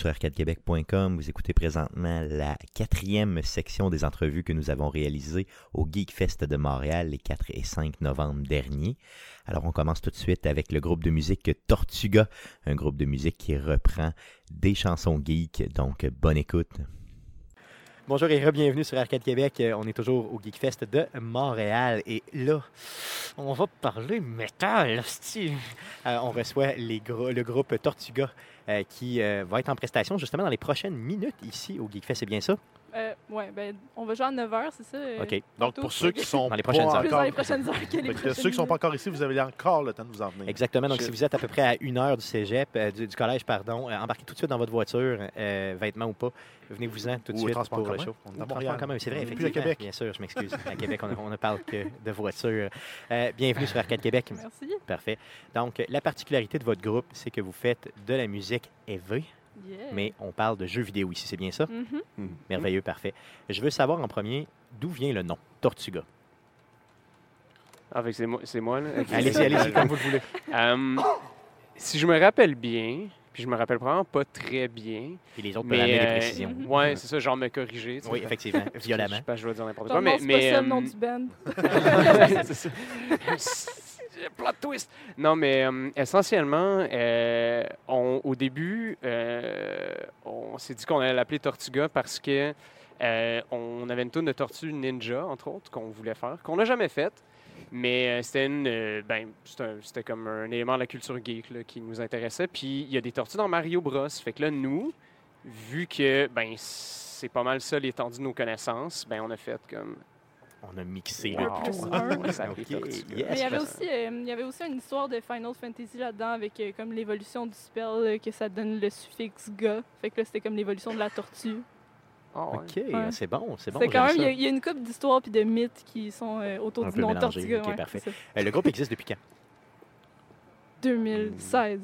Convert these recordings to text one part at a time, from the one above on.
sur. Vous écoutez présentement la quatrième section des entrevues que nous avons réalisées au Geekfest de Montréal les 4 et 5 novembre dernier. Alors on commence tout de suite avec le groupe de musique Tortuga, un groupe de musique qui reprend des chansons geek, donc bonne écoute. Bonjour et bienvenue sur Arcade Québec. On est toujours au Geekfest de Montréal. Et là, on va parler métal. hostie. Euh, on reçoit le groupe Tortuga euh, qui euh, va être en prestation justement dans les prochaines minutes ici au Geekfest. C'est bien ça? Euh, ouais, ben, on va jouer à 9h, c'est ça? euh, OK. Donc, pour ceux qui sont Dans les prochaines heures. Plus dans les prochaines heures que les prochaines ceux qui ne sont pas encore ici, vous avez encore le temps de vous en venir. Exactement. Donc, Je- si vous êtes à peu près à une heure du cégep, euh, du, du collège, pardon, euh, embarquez tout de suite dans votre voiture, euh, vêtements ou pas. Venez-vous-en tout de suite transport pour le commun. show. On est transport commun, c'est vrai, est plus effectivement. à Québec. Bien sûr, je m'excuse. À Québec, on ne- on ne parle que de voiture. Euh, bienvenue sur Arcade Québec. Merci. Parfait. Donc, la particularité de votre groupe, c'est que vous faites de la musique EV, Yeah. mais on parle de jeux vidéo ici, c'est bien ça? Mhm. Merveilleux, parfait. Je veux savoir en premier, d'où vient le nom Tortuga? Ah, fait que c'est moi, là? Allez-y, allez-y, comme vous le voulez. Euh, si je me rappelle bien, puis je me rappelle vraiment pas très bien, Et les autres peuvent amener mais... des euh, précisions. ouais, c'est ça, genre me corriger. Oui, effectivement, violemment. Je sais pas, je vais dire n'importe quoi, mais... c'est mais pas ça le nom euh, du band. Plot twist. Non, mais euh, essentiellement, euh, au début, euh, on s'est dit qu'on allait l'appeler Tortuga parce que on avait une tourne de tortue ninja, entre autres, qu'on voulait faire, qu'on n'a jamais faite. Mais ben, c'était comme un élément de la culture geek qui nous intéressait. Puis il y a des tortues dans Mario Bros. Fait que là, nous, vu que ben c'est pas mal ça l'étendue de nos connaissances, ben on a fait comme On a mixé Wow. le plus un. Yes. Mais il y avait parce- aussi, euh, il y avait aussi une histoire de Final Fantasy là-dedans avec euh, comme l'évolution du spell, euh, que ça donne le suffixe ga. Fait que là, c'était comme l'évolution de la tortue. Ah ouais. OK, Ouais. c'est bon, c'est bon. c'est quand j'aime même, il y, y a une couple d'histoires puis de mythes qui sont euh, autour Un du nom Tortuga. ok, ouais, parfait. Euh, le groupe existe depuis quand? 2016.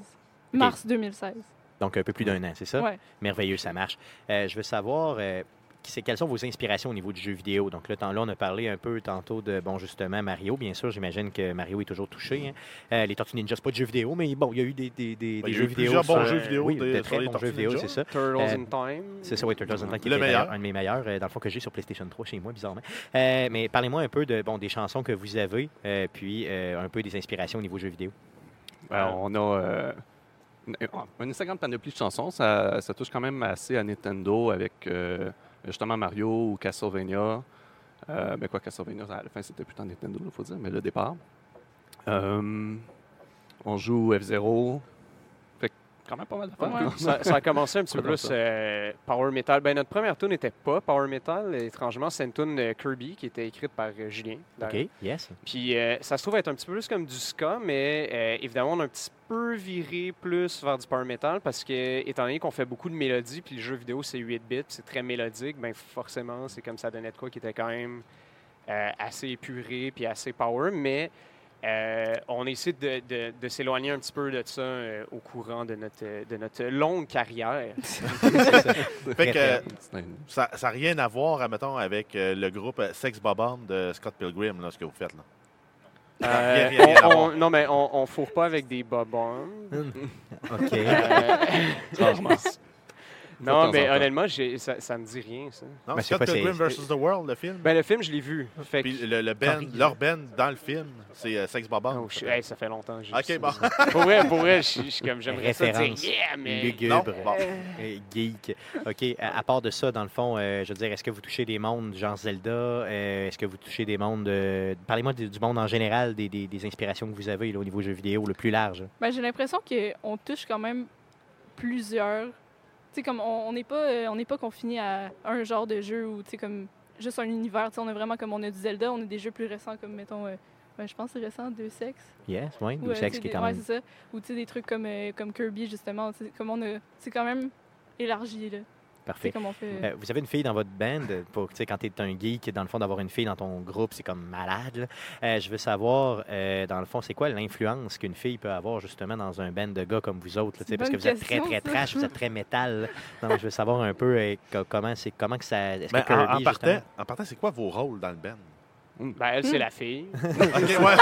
Mars 2016. Donc, un peu plus d'un an, c'est ça? Ouais. Merveilleux, ça marche. Euh, je veux savoir, euh, c'est- quelles sont vos inspirations au niveau du jeu vidéo? Donc, là, là, on a parlé un peu tantôt de, bon, justement, Mario. Bien sûr, j'imagine que Mario est toujours touché. hein. Euh, les Tortues Ninja, c'est pas de jeux vidéo, mais bon, il y a eu des, des, des, Ben, des il y a jeux eu vidéo. plusieurs bons jeux vidéo Oui, des- de très bons jeux vidéo, c'est ça. Turtles Euh, in Time. C'est ça, oui, Turtles in Time, qui Le est meilleur. un de mes meilleurs, euh, dans le fond, que j'ai sur PlayStation 3 chez moi, bizarrement. Euh, mais parlez-moi un peu de, bon, des chansons que vous avez, euh, puis euh, un peu des inspirations au niveau jeux vidéo. Ben, on a euh, une, une assez grande panoplie de chansons. Ça, ça touche quand même assez à Nintendo avec euh, justement Mario ou Castlevania. Euh, ben quoi, Castlevania, à la fin, c'était plus Nintendo, il faut dire, mais le départ. Euh, on joue F-Zero. Quand même pas mal de fun. Ouais. Ça, ça a commencé un petit peu plus euh, Power Metal. Ben, notre première tune n'était pas Power Metal. Étrangement, c'est une tune euh, Kirby qui était écrite par euh, Julien. OK, yes. Puis euh, ça se trouve être un petit peu plus comme du ska, mais euh, évidemment, on a un petit peu viré plus vers du power metal parce que, étant donné qu'on fait beaucoup de mélodies, puis le jeu vidéo c'est 8 bits, c'est très mélodique, ben forcément, c'est comme ça donnait de quoi qui était quand même euh, assez épuré puis assez power, mais euh, on essaie de, de- de s'éloigner un petit peu de ça euh, au courant de notre, de notre longue carrière. Fait que euh, ça n'a rien à voir, admettons, avec euh, le groupe euh, Sex Bob-omb de Scott Pilgrim, là, ce que vous faites. là. Euh, Rien- rien à on- voir. on- non, mais on ne fourre pas avec des bobons. OK. Non, mais temps. honnêtement, ça, ça me dit rien, ça. Non, Mais Scott Pilgrim vs. The World, le film. Ben, le film, je l'ai vu. Fait. Puis le, Sorry. leur band dans le film, c'est euh, Sex Bob-omb. Oh, hey, ça fait longtemps que j'ai Ok, vu bon. ça. Pour vrai, pour vrai, je suis comme, j'aimerais ça dire Référence. yeah, mais... Lugubre. Non, bon. Euh, geek. OK. À, à part de ça, dans le fond, euh, je veux dire, est-ce que vous touchez des mondes genre Zelda? Euh, est-ce que vous touchez des mondes... euh, Parlez-moi du, du monde en général, des, des- des inspirations que vous avez là, au niveau jeux vidéo, le plus large. Ben, j'ai l'impression qu'on touche quand même plusieurs. Sais, comme on n'est pas, euh, on n'est pas confiné à un genre de jeu ou, tu sais, comme juste un univers. Tu sais, on a vraiment comme on a du Zelda, on a des jeux plus récents comme, mettons, euh, ben, je pense c'est récent, Deux Sexes. Yes, oui. Ou, Ou sexe tu sais, qui est ouais, c'est ça. Ou, tu sais, des trucs comme, euh, comme Kirby, justement. Comme on a... C'est quand même élargi, là. Parfait. comme on fait... Euh, vous avez une fille dans votre band, euh, pour, tu sais, quand tu es un geek, dans le fond, d'avoir une fille dans ton groupe, c'est comme malade. Euh, je veux savoir, euh, dans le fond, c'est quoi l'influence qu'une fille peut avoir justement dans un band de gars comme vous autres? là, parce que vous êtes très, question, très trash, vous êtes très métal. Donc, je veux savoir un peu euh, co- comment, c'est, comment que ça... Est-ce Ben, que en, Kirby, en justement- partant, en partant, c'est quoi vos rôles dans le band? Ben, elle, c'est Hmm. la fille. OK, ouais.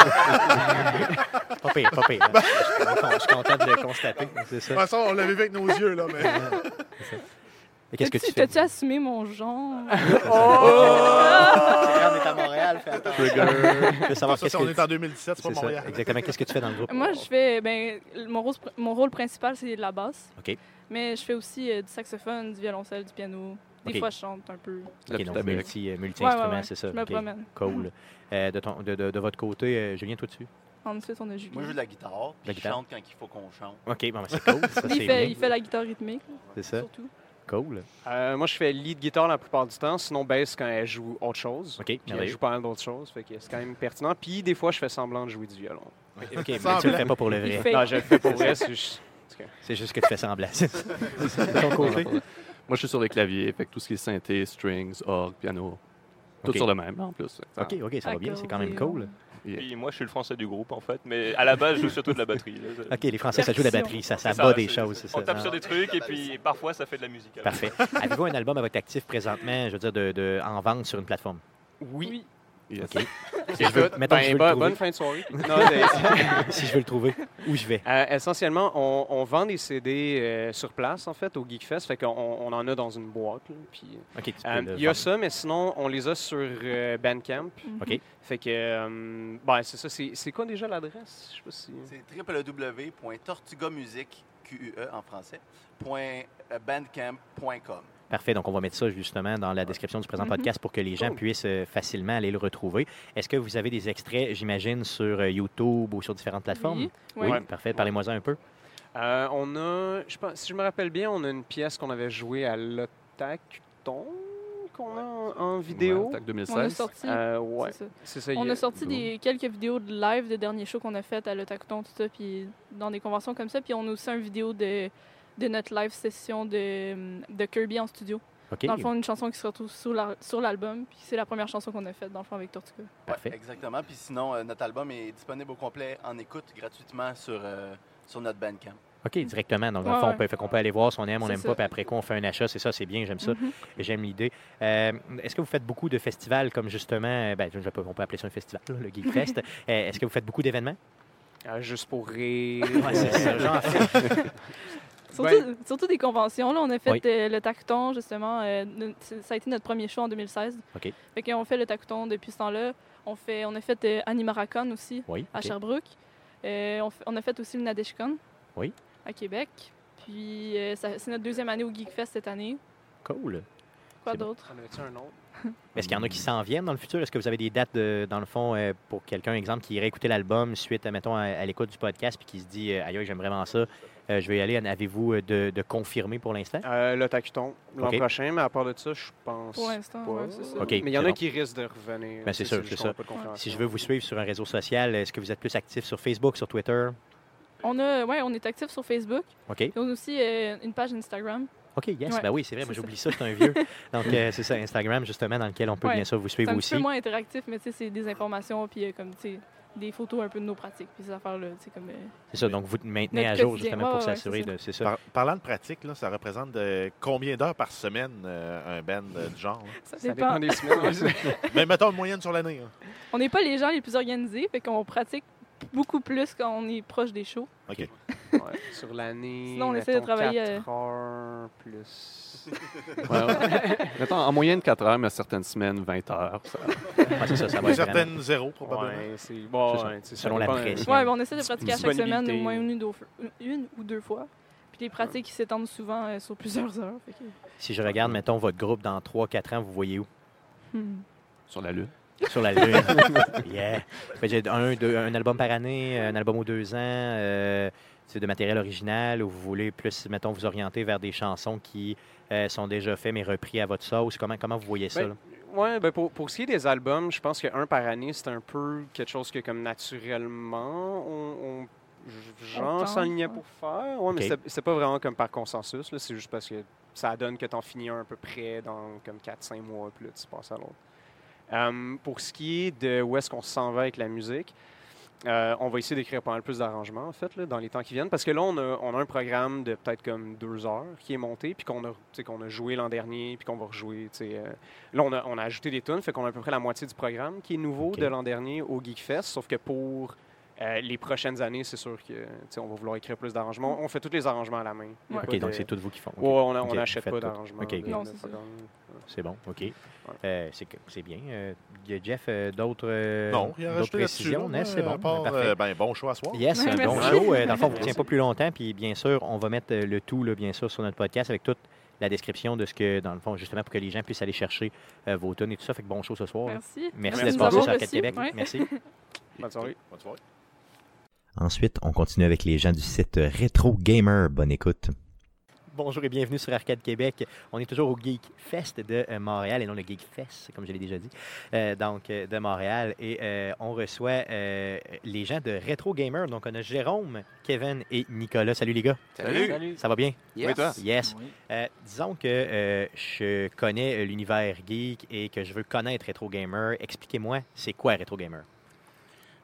Pas pire, pas pire. hein. Je suis content- je suis content de le constater. C'est De toute façon, on l'avait vu avec nos yeux, là, mais... Et qu'est-ce que tu T'as-tu- fais? T'as-tu assumé mon genre? Quand on est à Montréal, fais attention. Je veux savoir qu'est-ce on est en 2017, c'est pas Montréal. Exactement. Qu'est-ce que tu fais dans le groupe? Moi, je fais. Ben, mon, rôle, mon rôle principal, c'est de la basse. OK. Mais je fais aussi euh, du saxophone, du violoncelle, du piano. Des fois, je chante un peu. La Ok, petite donc multi, euh, multi Ouais, ouais, instruments, ouais. c'est ça. Je me promène. Cool. Euh, de, ton, de, de, de votre côté, euh, Julien, toi dessus? Ensuite, on a Julien. Moi, je joue de la guitare. puis La je guitare. chante quand il faut qu'on chante. OK, bon, ben, c'est cool. Ça, il, fait, bien. il fait la guitare rythmique, C'est ça. surtout. Cool. Euh, moi, je fais lead guitare la plupart du temps, sinon bass quand elle joue autre chose. OK, Puis elle joue pas mal d'autres choses, fait que c'est quand même pertinent. Puis des fois, je fais semblant de jouer du violon. OK, mais tu le fais pas pour le vrai. Non, je le fais pour vrai, c'est juste... C'est juste que tu fais semblant. C'est ça. De ton côté? Moi, je suis sur les claviers, fait que tout ce qui est synthé, strings, orgue, piano, tout sur le même, en plus. OK, OK, ça va bien. C'est quand même cool. Puis moi, je suis le français du groupe, en fait, mais à la base, je joue surtout de la batterie. là. OK, les Français, ça joue de la batterie. Ça, ça bat ça, des choses. On tape sur des trucs et puis parfois, ça fait de la musique. Parfait. Avez-vous un album à votre actif présentement, je veux dire, de, de- en vente sur une plateforme? Oui. Yes. Si je veux, mettons je ben, veux le trouver. bonne fin de soirée. Non, c'est- Si je veux le trouver, où je vais? Euh, essentiellement, on, on vend des CD euh, sur place, en fait, au Geekfest. Fait qu'on on en a dans une boîte. là, puis, OK, tu peux euh, Il y a ça, mais sinon, on les a sur euh, Bandcamp. Mhm. OK. Fait que, euh, ben, c'est ça. C'est c'est quoi déjà l'adresse? Je sais pas si... C'est www.tortugamusique, QUE en français, point, bandcamp.com. Parfait. Donc, on va mettre ça justement dans la description du présent Mhm. podcast pour que les gens Cool. puissent euh, facilement aller le retrouver. Est-ce que vous avez des extraits, j'imagine, sur euh, YouTube ou sur différentes plateformes? Oui. Parfait. Parlez-moi un peu. Euh, on a, je pense, si je me rappelle bien, on a une pièce qu'on avait jouée à l'Otacton, qu'on a en, en vidéo. Ouais, Tac On a 2016. sorti. Euh, ouais, c'est ça. c'est ça. On a sorti des, quelques vidéos de live de derniers shows qu'on a fait à l'Otacton, tout ça, puis dans des conventions comme ça. Puis on a aussi une vidéo de, de notre live session de, de Kirby en studio. OK. Dans le fond, une chanson qui se retrouve sur la- sur l'album. Puis c'est la première chanson qu'on a faite, dans le fond, avec Tortuga. Ouais, Parfait. exactement. Puis sinon, euh, notre album est disponible au complet en écoute gratuitement sur, euh, sur notre Bandcamp. OK, directement. Donc, dans le fond, on peut, fait qu'on peut aller voir si on aime, on n'aime pas, puis après quoi, on fait un achat. C'est ça, c'est bien, j'aime ça. Mhm. J'aime l'idée. Euh, Est-ce que vous faites beaucoup de festivals comme justement, ben, je on peut appeler ça un festival, là, le Geek Fest. Euh, Est-ce que vous faites beaucoup d'événements? Euh, juste pour rire. Ouais, c'est ça, genre. Surtout, surtout des conventions. Là, on a fait Oui. euh, le Tacton, justement. euh, ça a été notre premier show en 2016. OK. Fait qu'on fait le Tacton depuis ce temps-là. On, fait, on a fait euh, Animaracon aussi, Oui. à OK. Sherbrooke. Euh, on, fait- on a fait aussi le Nadeshcon. Oui. À Québec. Puis euh, c'est notre deuxième année au Geekfest cette année. Cool. Quoi bon. d'autre? Un autre? Est-ce qu'il y en a qui s'en viennent dans le futur? Est-ce que vous avez des dates, de- dans le fond, euh, pour quelqu'un, exemple, qui irait écouter l'album suite, à, mettons, à, à l'écoute du podcast, puis qui se dit, euh, aïe, aïe, j'aime vraiment ça, euh, je vais y aller. Avez-vous euh, de, de confirmer pour l'instant? Euh, le Tacuton, l'an prochain, mais à part de ça, je pense Pour l'instant, ouais, c'est ça. Mais il y en c'est a bon. qui risquent de revenir. Ben, c'est sûr, c'est ça. Si je veux vous suivre sur un réseau social, est-ce que vous êtes plus actif sur Facebook, sur Twitter? On, a, ouais, on est actif sur Facebook. OK. Et on a aussi euh, une page Instagram. OK, yes. Ouais, Ben oui, c'est vrai, moi c'est j'oublie ça, je suis un vieux. Donc, euh, c'est ça, Instagram, justement, dans lequel on peut Ouais. bien sûr vous C'est suivre un aussi. peu moins interactif, mais tu sais, c'est des informations, puis euh, comme, tu sais, des photos un peu de nos pratiques, puis ces affaires-là, sais, comme... euh, C'est ça, donc vous maintenez à jour, quotidien. justement, pour Ouais, ouais, s'assurer c'est ça. de. C'est ça. Par- parlant de pratique, là, ça représente de combien d'heures par semaine euh, un band euh, du genre? ça Ça dépend. dépend des semaines. Mais mettons une moyenne sur l'année. hein. On n'est pas les gens les plus organisés, fait qu'on pratique beaucoup plus quand on est proche des shows. OK. Ouais, sur l'année. Sinon, on essaie de travailler, heures plus. Ouais, ouais. Mettons, en moyenne 4 heures, mais certaines semaines, 20 heures. ça- Ouais, c'est ça, ça va être vraiment- Certaines zéro, probablement. Ouais, c'est bon. C'est ça. ouais, tu sais, ça Selon la pression. Ouais, on essaie de pratiquer à chaque semaine, au moins une ou deux, une ou deux fois. Puis les pratiques qui s'étendent souvent euh, sur plusieurs heures. fait que- Si je regarde, mettons, votre groupe dans 3-4 ans, vous voyez où? Hmm. Sur la Lune. Sur la Lune. yeah. J'ai un, deux- un album par année, un album aux deux ans, euh, c'est de matériel original, ou vous voulez plus, mettons, vous orienter vers des chansons qui euh, sont déjà faites mais repris à votre sauce? Comment, comment vous voyez ça? Là? Ouais, ben pour, pour ce qui est des albums, je pense qu'un par année, c'est un peu quelque chose que, comme naturellement, on, on pour faire. Ouais, mais Ok. c'est- pas vraiment comme par consensus. là, C'est juste parce que ça donne que t'en finis un à peu près dans comme 4-5 mois, puis là, tu passes à l'autre. Euh, pour ce qui est de où est-ce qu'on s'en va avec la musique, Euh, on va essayer d'écrire pas mal plus d'arrangements, en fait, là, dans les temps qui viennent. Parce que là, on a, on a un programme de peut-être comme deux heures qui est monté, puis qu'on a, tu sais, qu'on a joué l'an dernier, puis qu'on va rejouer. tu sais, euh. Là, on a, on a ajouté des tunes, fait qu'on a à peu près la moitié du programme qui est nouveau de l'an dernier au Geekfest. Sauf que pour euh, les prochaines années, c'est sûr que tu sais, on va vouloir écrire plus d'arrangements. On fait tous les arrangements à la main. Ouais. OK, donc de- c'est tout vous qui font. OK. Ouais, on n'achète pas d'arrangements. C'est bon, OK. Euh, c'est que- c'est bien. Euh, y a Jeff, euh, d'autres euh, Non, il y a d'autres précisions? là, Non, c'est à bon, part, parfait. euh, ben, bon choix à soir. Yes, Ouais, un bon merci. show. Euh, dans le fond, on ne tient pas plus longtemps. Puis bien sûr, on va mettre euh, le tout, là, bien sûr, sur notre podcast avec toute la description de ce que, dans le fond, justement, pour que les gens puissent aller chercher euh, vos tonnes et tout ça. Fait que bon show ce soir. Merci. Merci Merci d'être de passé nous sur avoir Arcade. Québec. Ouais. Merci. Bonne soirée. Bonne soirée. Ensuite, on continue avec les gens du site Retro Gamer. Bonne écoute. Bonjour et bienvenue sur Arcade Québec. On est toujours au Geek Fest de euh, Montréal et non le Geek Fest, comme je l'ai déjà dit, euh, donc euh, de Montréal. Et euh, on reçoit euh, les gens de Retro Gamer. Donc, on a Jérôme, Kevin et Nicolas. Salut les gars. Salut. Ça va bien? Yes. Oui, toi? Yes. Oui. Euh, disons que euh, je connais l'univers geek et que je veux connaître Retro Gamer. Expliquez-moi, c'est quoi Retro Gamer?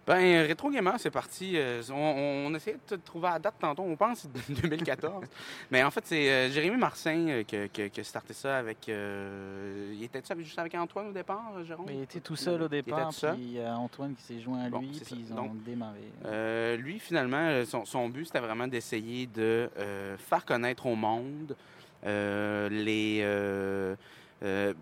Ben, Retro Gamer, c'est parti. euh, on, on essayait de trouver la date tantôt, on pense que c'est 2014. Mais en fait, c'est euh, Jérémy Marcin euh, qui, a starté ça avec. euh, il était juste avec Antoine au départ, euh, Jérôme? Il était tout seul au Il départ, seul? puis il y a Antoine qui s'est joint à Bon, lui, ça. puis ils ont Donc, démarré. Euh, lui, finalement, euh, son, son but, c'était vraiment d'essayer de euh, faire connaître au monde euh, les. euh, euh,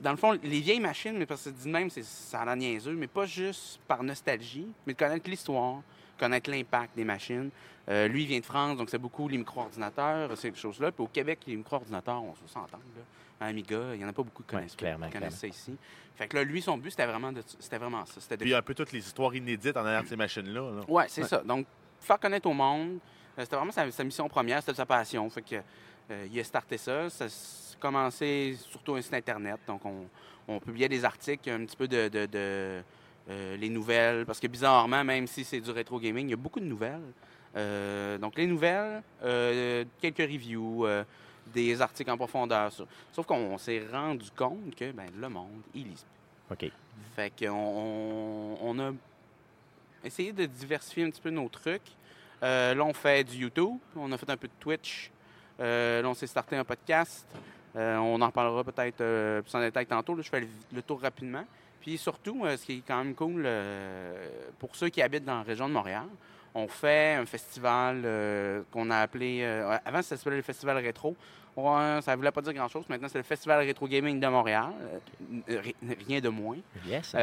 dans le fond, les vieilles machines, mais parce que dit de même, c'est- ça a l'air niaiseux, mais pas juste par nostalgie, mais de connaître l'histoire, connaître l'impact des machines. Euh, lui, il vient de France, donc c'est beaucoup les micro-ordinateurs, ces choses-là. Puis au Québec, les micro-ordinateurs, on se s'entend. là. Amiga, il n'y en a pas beaucoup qui Ouais, connaissent, clairement, qui connaissent ça ici. Fait que là, lui, son but, c'était vraiment, de- c'était vraiment ça. C'était de Puis un peu toutes les histoires inédites en arrière de ces machines-là. là. Ouais, c'est Ouais. ça. Donc, faire connaître au monde, euh, c'était vraiment sa, sa mission première, c'était sa passion. Fait que, euh, il a starté ça. Ça a commencé surtout un site Internet. Donc, on, on publiait des articles, un petit peu de, de- de, euh, les nouvelles. Parce que bizarrement, même si c'est du rétro gaming, il y a beaucoup de nouvelles. Euh, donc, les nouvelles, euh, quelques reviews, des articles en profondeur. Sauf qu'on s'est rendu compte que ben, le monde, il lit OK. fait qu'on on, a essayé de diversifier un petit peu nos trucs. Là, on fait du YouTube, on a fait un peu de Twitch. Là, on s'est starté un podcast. Euh, on en parlera peut-être euh, plus en détail tantôt. Là, je fais le, le tour rapidement. Puis surtout, euh, ce qui est quand même cool, pour ceux qui habitent dans la région de Montréal, on fait un festival euh, qu'on a appelé... euh, avant, ça s'appelait le Festival Rétro. Ouais, ça ne voulait pas dire grand-chose. Maintenant, c'est le Festival Rétro Gaming de Montréal. Euh, ri- rien de moins. Yes.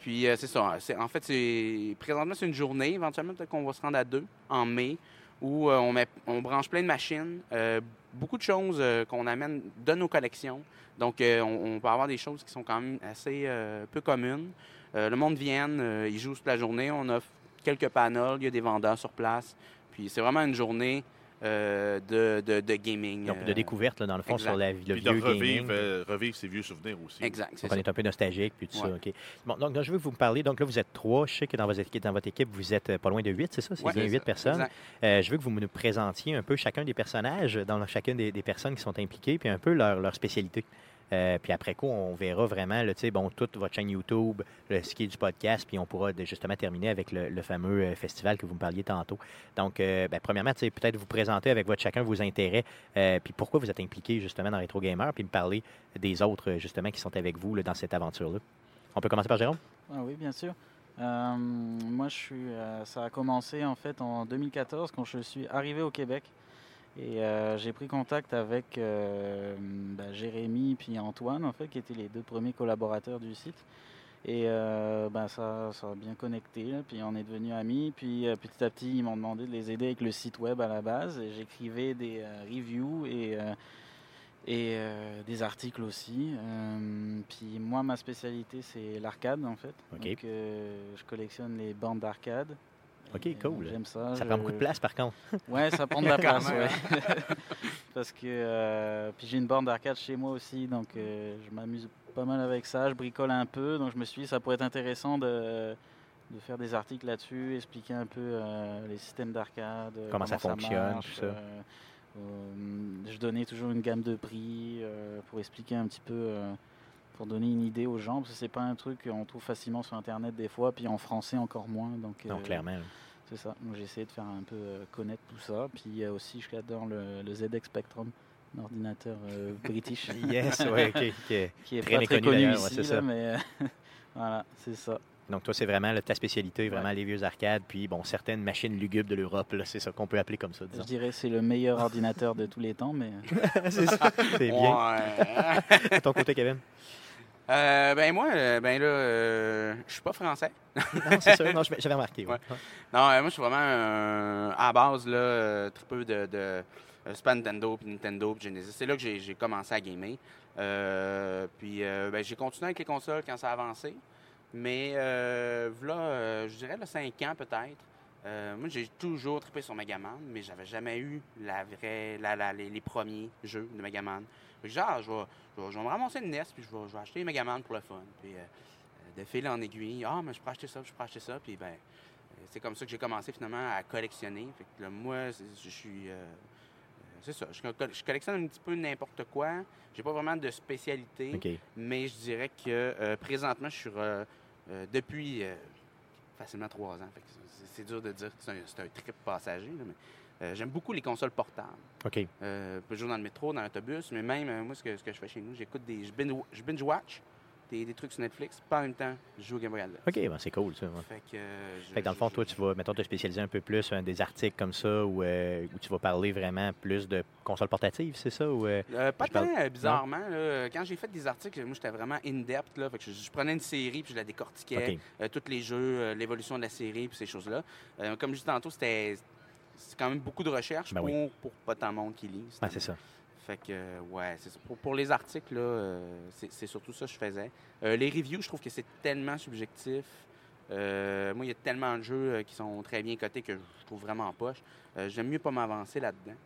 Puis c'est ça. En fait, c'est présentement, c'est une journée. Éventuellement, peut-être qu'on va se rendre à deux en mai où euh, on, met, on branche plein de machines. euh, beaucoup de choses euh, qu'on amène de nos collections. Donc, on, peut avoir des choses qui sont quand même assez peu communes. Le monde vient, euh, il joue toute la journée. On offre quelques panels, il y a des vendeurs sur place. Puis c'est vraiment une journée euh, de, de, de gaming. Donc, de euh, découverte, là, dans le fond, exact. sur la, le Puis de vieux revivre, gaming. euh, revivre ses vieux souvenirs aussi. Exact, Donc, on ça. est un peu nostalgique, puis tout ça. OK. Bon, donc, je veux que vous me parliez. Donc, là, vous êtes trois. Je sais que dans votre équipe, dans votre équipe vous êtes pas loin de huit, c'est ça? C'est Ouais, bien huit personnes. Euh, je veux que vous nous présentiez un peu chacun des personnages dans chacune des, des personnes qui sont impliquées, puis un peu leur, leur spécialité. Euh, puis après coup, on verra vraiment, bon, toute votre chaîne YouTube, le, ce qui est du podcast, puis on pourra justement terminer avec le, fameux euh, festival que vous me parliez tantôt. Donc, euh, ben, premièrement, peut-être vous présenter avec votre chacun vos intérêts, puis pourquoi vous êtes impliqué justement dans Retro Gamer, puis me parler des autres justement qui sont avec vous dans cette aventure-là. On peut commencer par Jérôme? Ah oui, bien sûr. Moi, je suis. ça a commencé en fait en 2014 quand je suis arrivé au Québec et euh, j'ai pris contact avec euh, bah, Jérémy puis Antoine en fait, qui étaient les deux premiers collaborateurs du site. Et euh, bah, ça, ça a bien connecté, là, puis on est devenus amis. Puis euh, petit à petit, ils m'ont demandé de les aider avec le site web à la base. Et J'écrivais des reviews et, et des articles aussi. Puis moi, ma spécialité, c'est l'arcade en fait. Donc, je collectionne les bandes d'arcade. Ok, cool. J'aime ça. Ça je- prend beaucoup de place, par contre. Ouais, ça prend de la place. Parce que euh, puis j'ai une borne d'arcade chez moi aussi, donc euh, je m'amuse pas mal avec ça. Je bricole un peu, donc je me suis dit ça pourrait être intéressant de, de faire des articles là-dessus, expliquer un peu euh, les systèmes d'arcade, Comment ça fonctionne, marche, tout ça. je donnais toujours une gamme de prix pour expliquer un petit peu pour donner une idée aux gens, parce que c'est pas un truc qu'on trouve facilement sur Internet des fois, puis en français encore moins. Donc, Non, euh, clairement. C'est ça. Donc j'ai essayé de faire un peu euh, connaître tout ça. Puis il y a aussi, j'adore le, le ZX Spectrum, un ordinateur euh, british. Yes, oui, ok. ok. qui est Très pas très connu d'ailleurs, ici, ouais, c'est là, ça. mais euh, voilà, c'est ça. Donc, toi, c'est vraiment là, ta spécialité, vraiment les vieux arcades, puis bon, certaines machines lugubres de l'Europe, là, c'est ça qu'on peut appeler comme ça, Je dirais que c'est le meilleur ordinateur de tous les temps, mais c'est ça, c'est bien. Ouais. De ton côté, Kevin? Euh, ben moi, euh, ben là, euh, je suis pas français. Non, c'est sûr, non, j'avais remarqué. Ouais. Non, euh, moi, je suis vraiment à la base, là, euh, tripeux de, de euh, Super Nintendo, puis Nintendo, puis Genesis. C'est là que j'ai commencé à gamer. Puis ben, j'ai continué avec les consoles quand ça a avancé. Mais là, je dirais, là, 5 ans peut-être. Euh, moi, j'ai toujours trippé sur Megaman, mais j'avais jamais eu la vraie, la- la- les, les premiers jeux de Megaman. Fait que Genre, je vais, je vais- je vais me ramasser une NES, puis je vais, je vais acheter les Megaman pour le fun. Puis euh, euh, de fil en aiguille, ah, mais je peux acheter ça, je peux acheter ça. Puis ben, euh, c'est comme ça que j'ai commencé finalement à collectionner. Fait que là, moi, je suis. euh, c'est ça. Je, co- je collectionne un petit peu n'importe quoi. J'ai pas vraiment de spécialité. Mais je dirais que euh, présentement, je suis euh, depuis facilement trois ans. C'est- dur de dire que c'est un, trip passager. là, mais euh, j'aime beaucoup les consoles portables. OK. Euh, jouer dans le métro, dans l'autobus, mais même euh, moi, ce que, ce que je fais chez nous, j'écoute des. Je binge, je binge watch des, des trucs sur Netflix, pas en même temps, je joue au Game Boy Advance. OK, ben, c'est cool, ça. ouais. Fait que, euh, je- Fait que dans le fond, je- toi, tu vas, mettons, te spécialiser un peu plus dans des articles comme ça où, euh, où tu vas parler vraiment plus de consoles portatives, c'est ça? Ou, euh, pas parle- tant, bizarrement. là. Quand j'ai fait des articles, moi, j'étais vraiment in-depth. là. Fait que je, je prenais une série puis je la décortiquais. Tous les jeux, l'évolution de la série puis ces choses-là. Comme je disais tantôt, c'était c'est quand même beaucoup de recherche Ben pour, oui. pour pas tant de monde qui lit. Ah, c'est ça. Fait que, ouais, c'est ça. Pour, pour les articles, là, euh, c'est surtout ça que je faisais. Euh, les reviews, je trouve que c'est tellement subjectif. Euh, moi, il y a tellement de jeux qui sont très bien cotés que je trouve vraiment poche. Euh, J'aime mieux pas m'avancer là-dedans.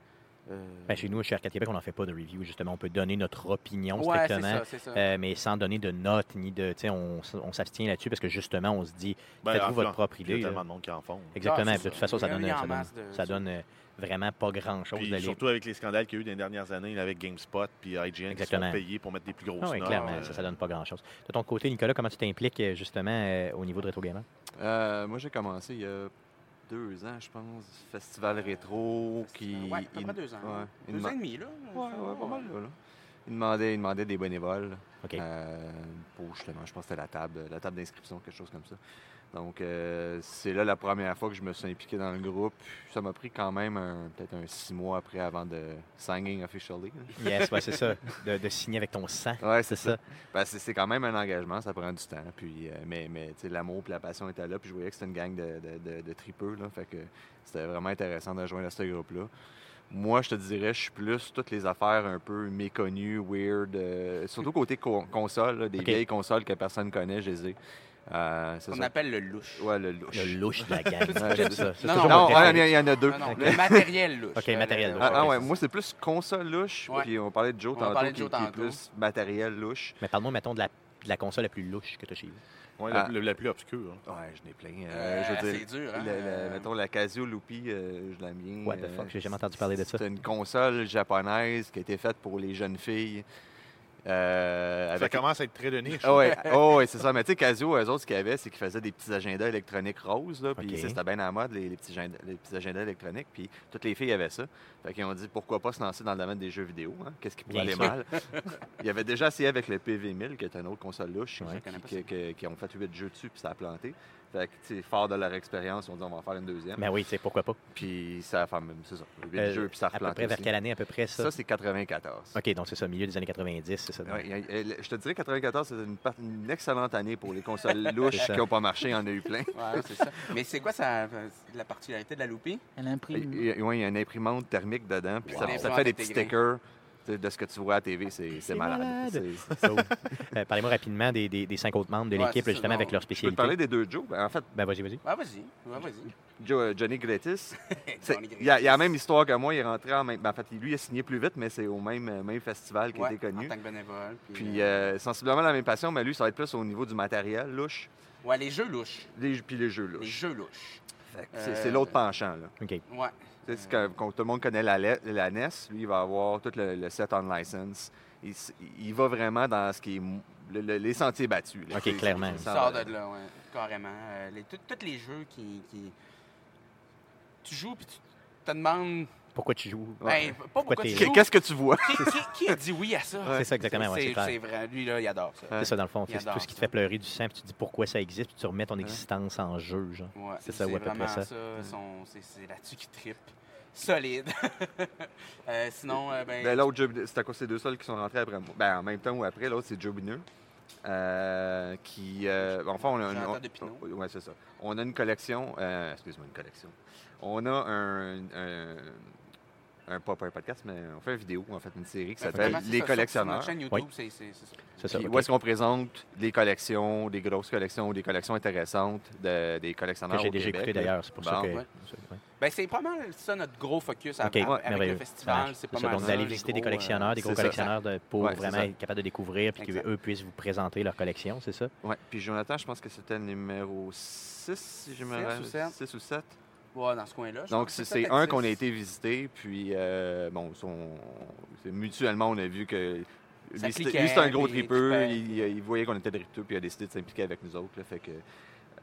Euh, Ben, chez nous, chez Arcade Québec, on n'en fait pas de review. Justement, on peut donner notre opinion ouais, c'est strictement, ça, c'est ça. euh, mais sans donner de notes ni de. On, on s'abstient là-dessus parce que justement, on se dit, Ben, faites-vous votre propre Il y a idée. tellement de monde qui en font. Exactement. Ah, de toute façon, ça donne, ça donne, masse de- ça donne, euh, vraiment pas grand-chose. Surtout avec les scandales qu'il y a eu dans les dernières années là, avec GameSpot puis IGN qui Exactement. sont payés pour mettre des plus grosses Ah oui, notes. clairement, euh, ça, ça donne pas grand-chose. De ton côté, Nicolas, comment tu t'impliques euh, justement euh, au niveau de Retro Gamer? Euh, moi, j'ai commencé il y a deux ans, je pense. Festival rétro qui. Ouais, à peu près deux ans. ouais, deux ans et demi, là. Ouais, ouais, pas mal, là. là. Il demandait, il demandait des bénévoles euh, pour justement, je pense que c'était la table, la table d'inscription, quelque chose comme ça. Donc, euh, c'est là la première fois que je me suis impliqué dans le groupe. Ça m'a pris quand même peut-être un six mois après avant de signing officially. Yes, ouais, c'est ça. De, de signer avec ton sang. Ouais, C'est ça. ça. Ben, c'est quand même un engagement, ça prend du temps. Puis, euh, mais mais l'amour et la passion étaient là. Puis je voyais que c'était une gang de, de, de- de tripeux. Là, fait que c'était vraiment intéressant de rejoindre ce groupe-là. Moi, je te dirais, je suis plus toutes les affaires un peu méconnues, weird, euh, surtout côté co- console, là, des vieilles consoles que personne connaît, je les ai. Euh, c'est ça. appelle le louche. Ouais, le louche. Le louche de la gang. Ouais, c'est ça. C'est Non, toujours Non, mon ouais, préféré. il y en a deux. Non, non, le matériel louche. Ok, Euh, matériel louche. Ah, ah Ok, ouais, c'est moi, c'est plus console louche. Ouais. Puis on parlait de Joe On va tantôt, parler de qui, Joe qui est tantôt. plus matériel louche. Mais parle-moi, mettons, de la, de la console la plus louche que tu as chez vous. ouais, Ah. le- le plus obscur. hein. Ouais, je n'ai plein. Euh, Euh, je veux dire, c'est dur, hein? le- le- Euh, mettons la Casio Loopy, euh, je l'aime bien. What the euh, fuck, j'ai jamais entendu parler de ça. C'est une console japonaise qui a été faite pour les jeunes filles. Euh, Ça commence à être très de niche. Ah oh, ouais, c'est ça. Mais tu sais, Casio, eux autres, ce qu'ils avaient, c'est qu'ils faisaient des petits agendas électroniques roses. Là, puis Ok. ça, c'était bien à la mode, les, les petits agendas, les petits agendas électroniques. Puis toutes les filles avaient ça. Fait qu'ils ont dit pourquoi pas se lancer dans le domaine des jeux vidéo. hein? Qu'est-ce qui pourrait Bien aller mal? Ils avaient déjà essayé avec le PV1000, qui est une autre console louche, Ouais. qui- qui ont fait 8 jeux dessus, puis ça a planté. Fait que, tu sais, fort de leur expérience, ils ont dit on va en faire une deuxième. Ben oui, tu sais, pourquoi pas. Puis ça a fait, c'est ça, 8 Euh, jeux, puis ça a à peu replanté près vers aussi. quelle année, à peu près, ça? Ça, c'est 94. OK, donc c'est ça, milieu des années 90, c'est ça. Ouais, a- je te dirais 94, c'est une, excellente année pour les consoles louches C'est qui n'ont pas marché. Il y en a eu plein. Ouais, c'est ça. Mais c'est quoi ça, la particularité de la Loopy? Elle Il imprime. y, a- ouais, il y a une imprimante thermique dedans. Puis Wow. ça, fait des petits stickers de ce que tu vois à la TV. C'est malade. malade. C'est- So, euh, Parlez-moi rapidement des, des, des cinq autres membres de l'équipe, justement, avec leur Je peux te spécialité. parler des deux Joe. Ben, en fait, Ben vas-y, vas-y. Ouais, vas-y. Vas-y. Joe- Johnny c'est- Johnny il y, a, il y a la même histoire que moi. Il est rentré en même. ben, en fait, lui, il a signé plus vite, mais c'est au même, euh, même festival qui Ouais, a été connu. En tant que bénévole. Puis, Puis, euh, euh, sensiblement la même passion, mais lui, ça va être plus au niveau du matériel louche, ouais, les jeux louches. les, puis les jeux Les louches. jeux louches. Euh, c'est l'autre penchant. Là. OK. Ouais. Tu sais, comme tout le monde connaît la, NES, lui, il va avoir tout le, le set on license. Il, va vraiment dans ce qui est mou- le- le- les sentiers battus. là. Ok, clairement. Il ça- sort de là, ouais, carrément. Euh, les- Tous les jeux qui, qui- Tu joues puis tu te demandes. Pourquoi tu joues? Ben, pas pourquoi t'es tu là? joues. Qu'est-ce que tu vois? Qui, qui- qui a dit oui à ça? C'est ça, exactement, c'est vrai. Lui, là, il adore ça. C'est ça, dans le fond. C'est tout ce qui te fait pleurer du sang, puis tu te dis pourquoi ça existe, puis tu remets ton existence en jeu. C'est ça, ou à peu près ça. Son- C'est c'est là-dessus qu'il trippe. Solide. Euh, sinon, euh, ben, Ben, L'autre c'est à cause ces deux seuls qui sont rentrés après moi. Ben, en même temps ou après, l'autre, c'est Joe euh, qui. Enfin, on a une. On- ouais, c'est ça. On a une collection. Excuse-moi, une collection. On a un. un un, pas un podcast, mais on fait une vidéo, en fait, une série qui s'appelle Les ça, sur- collectionneurs. notre chaîne YouTube, Oui. c'est ça. Où est-ce qu'on présente les collections, des grosses collections, des collections intéressantes de- des Que collectionneurs j'ai au déjà Québec, écouté d'ailleurs, c'est pour ça que. Ouais. Ben, c'est pas mal ça notre gros focus à- Ok, à- ouais, avec le festival. C'est pas ça, mal donc ça, d'aller visiter des gros, euh, collectionneurs, des gros collectionneurs de- pour Ouais, vraiment être capable de découvrir, puis qu'eux puissent vous présenter leur collection, c'est ça? Ouais. Puis Jonathan, je pense que c'était le numéro 6, si je me Six ou rappelle. sept. 6 ou 7. Ouais, dans ce coin-là. Donc, c'est c'est un qu'on a été visiter, puis euh, bon, son- c'est mutuellement, on a vu que lui, Ça c'était un gros il tripeux, il, il voyait qu'on était tripeux, puis il a décidé de s'impliquer avec nous autres. là, fait que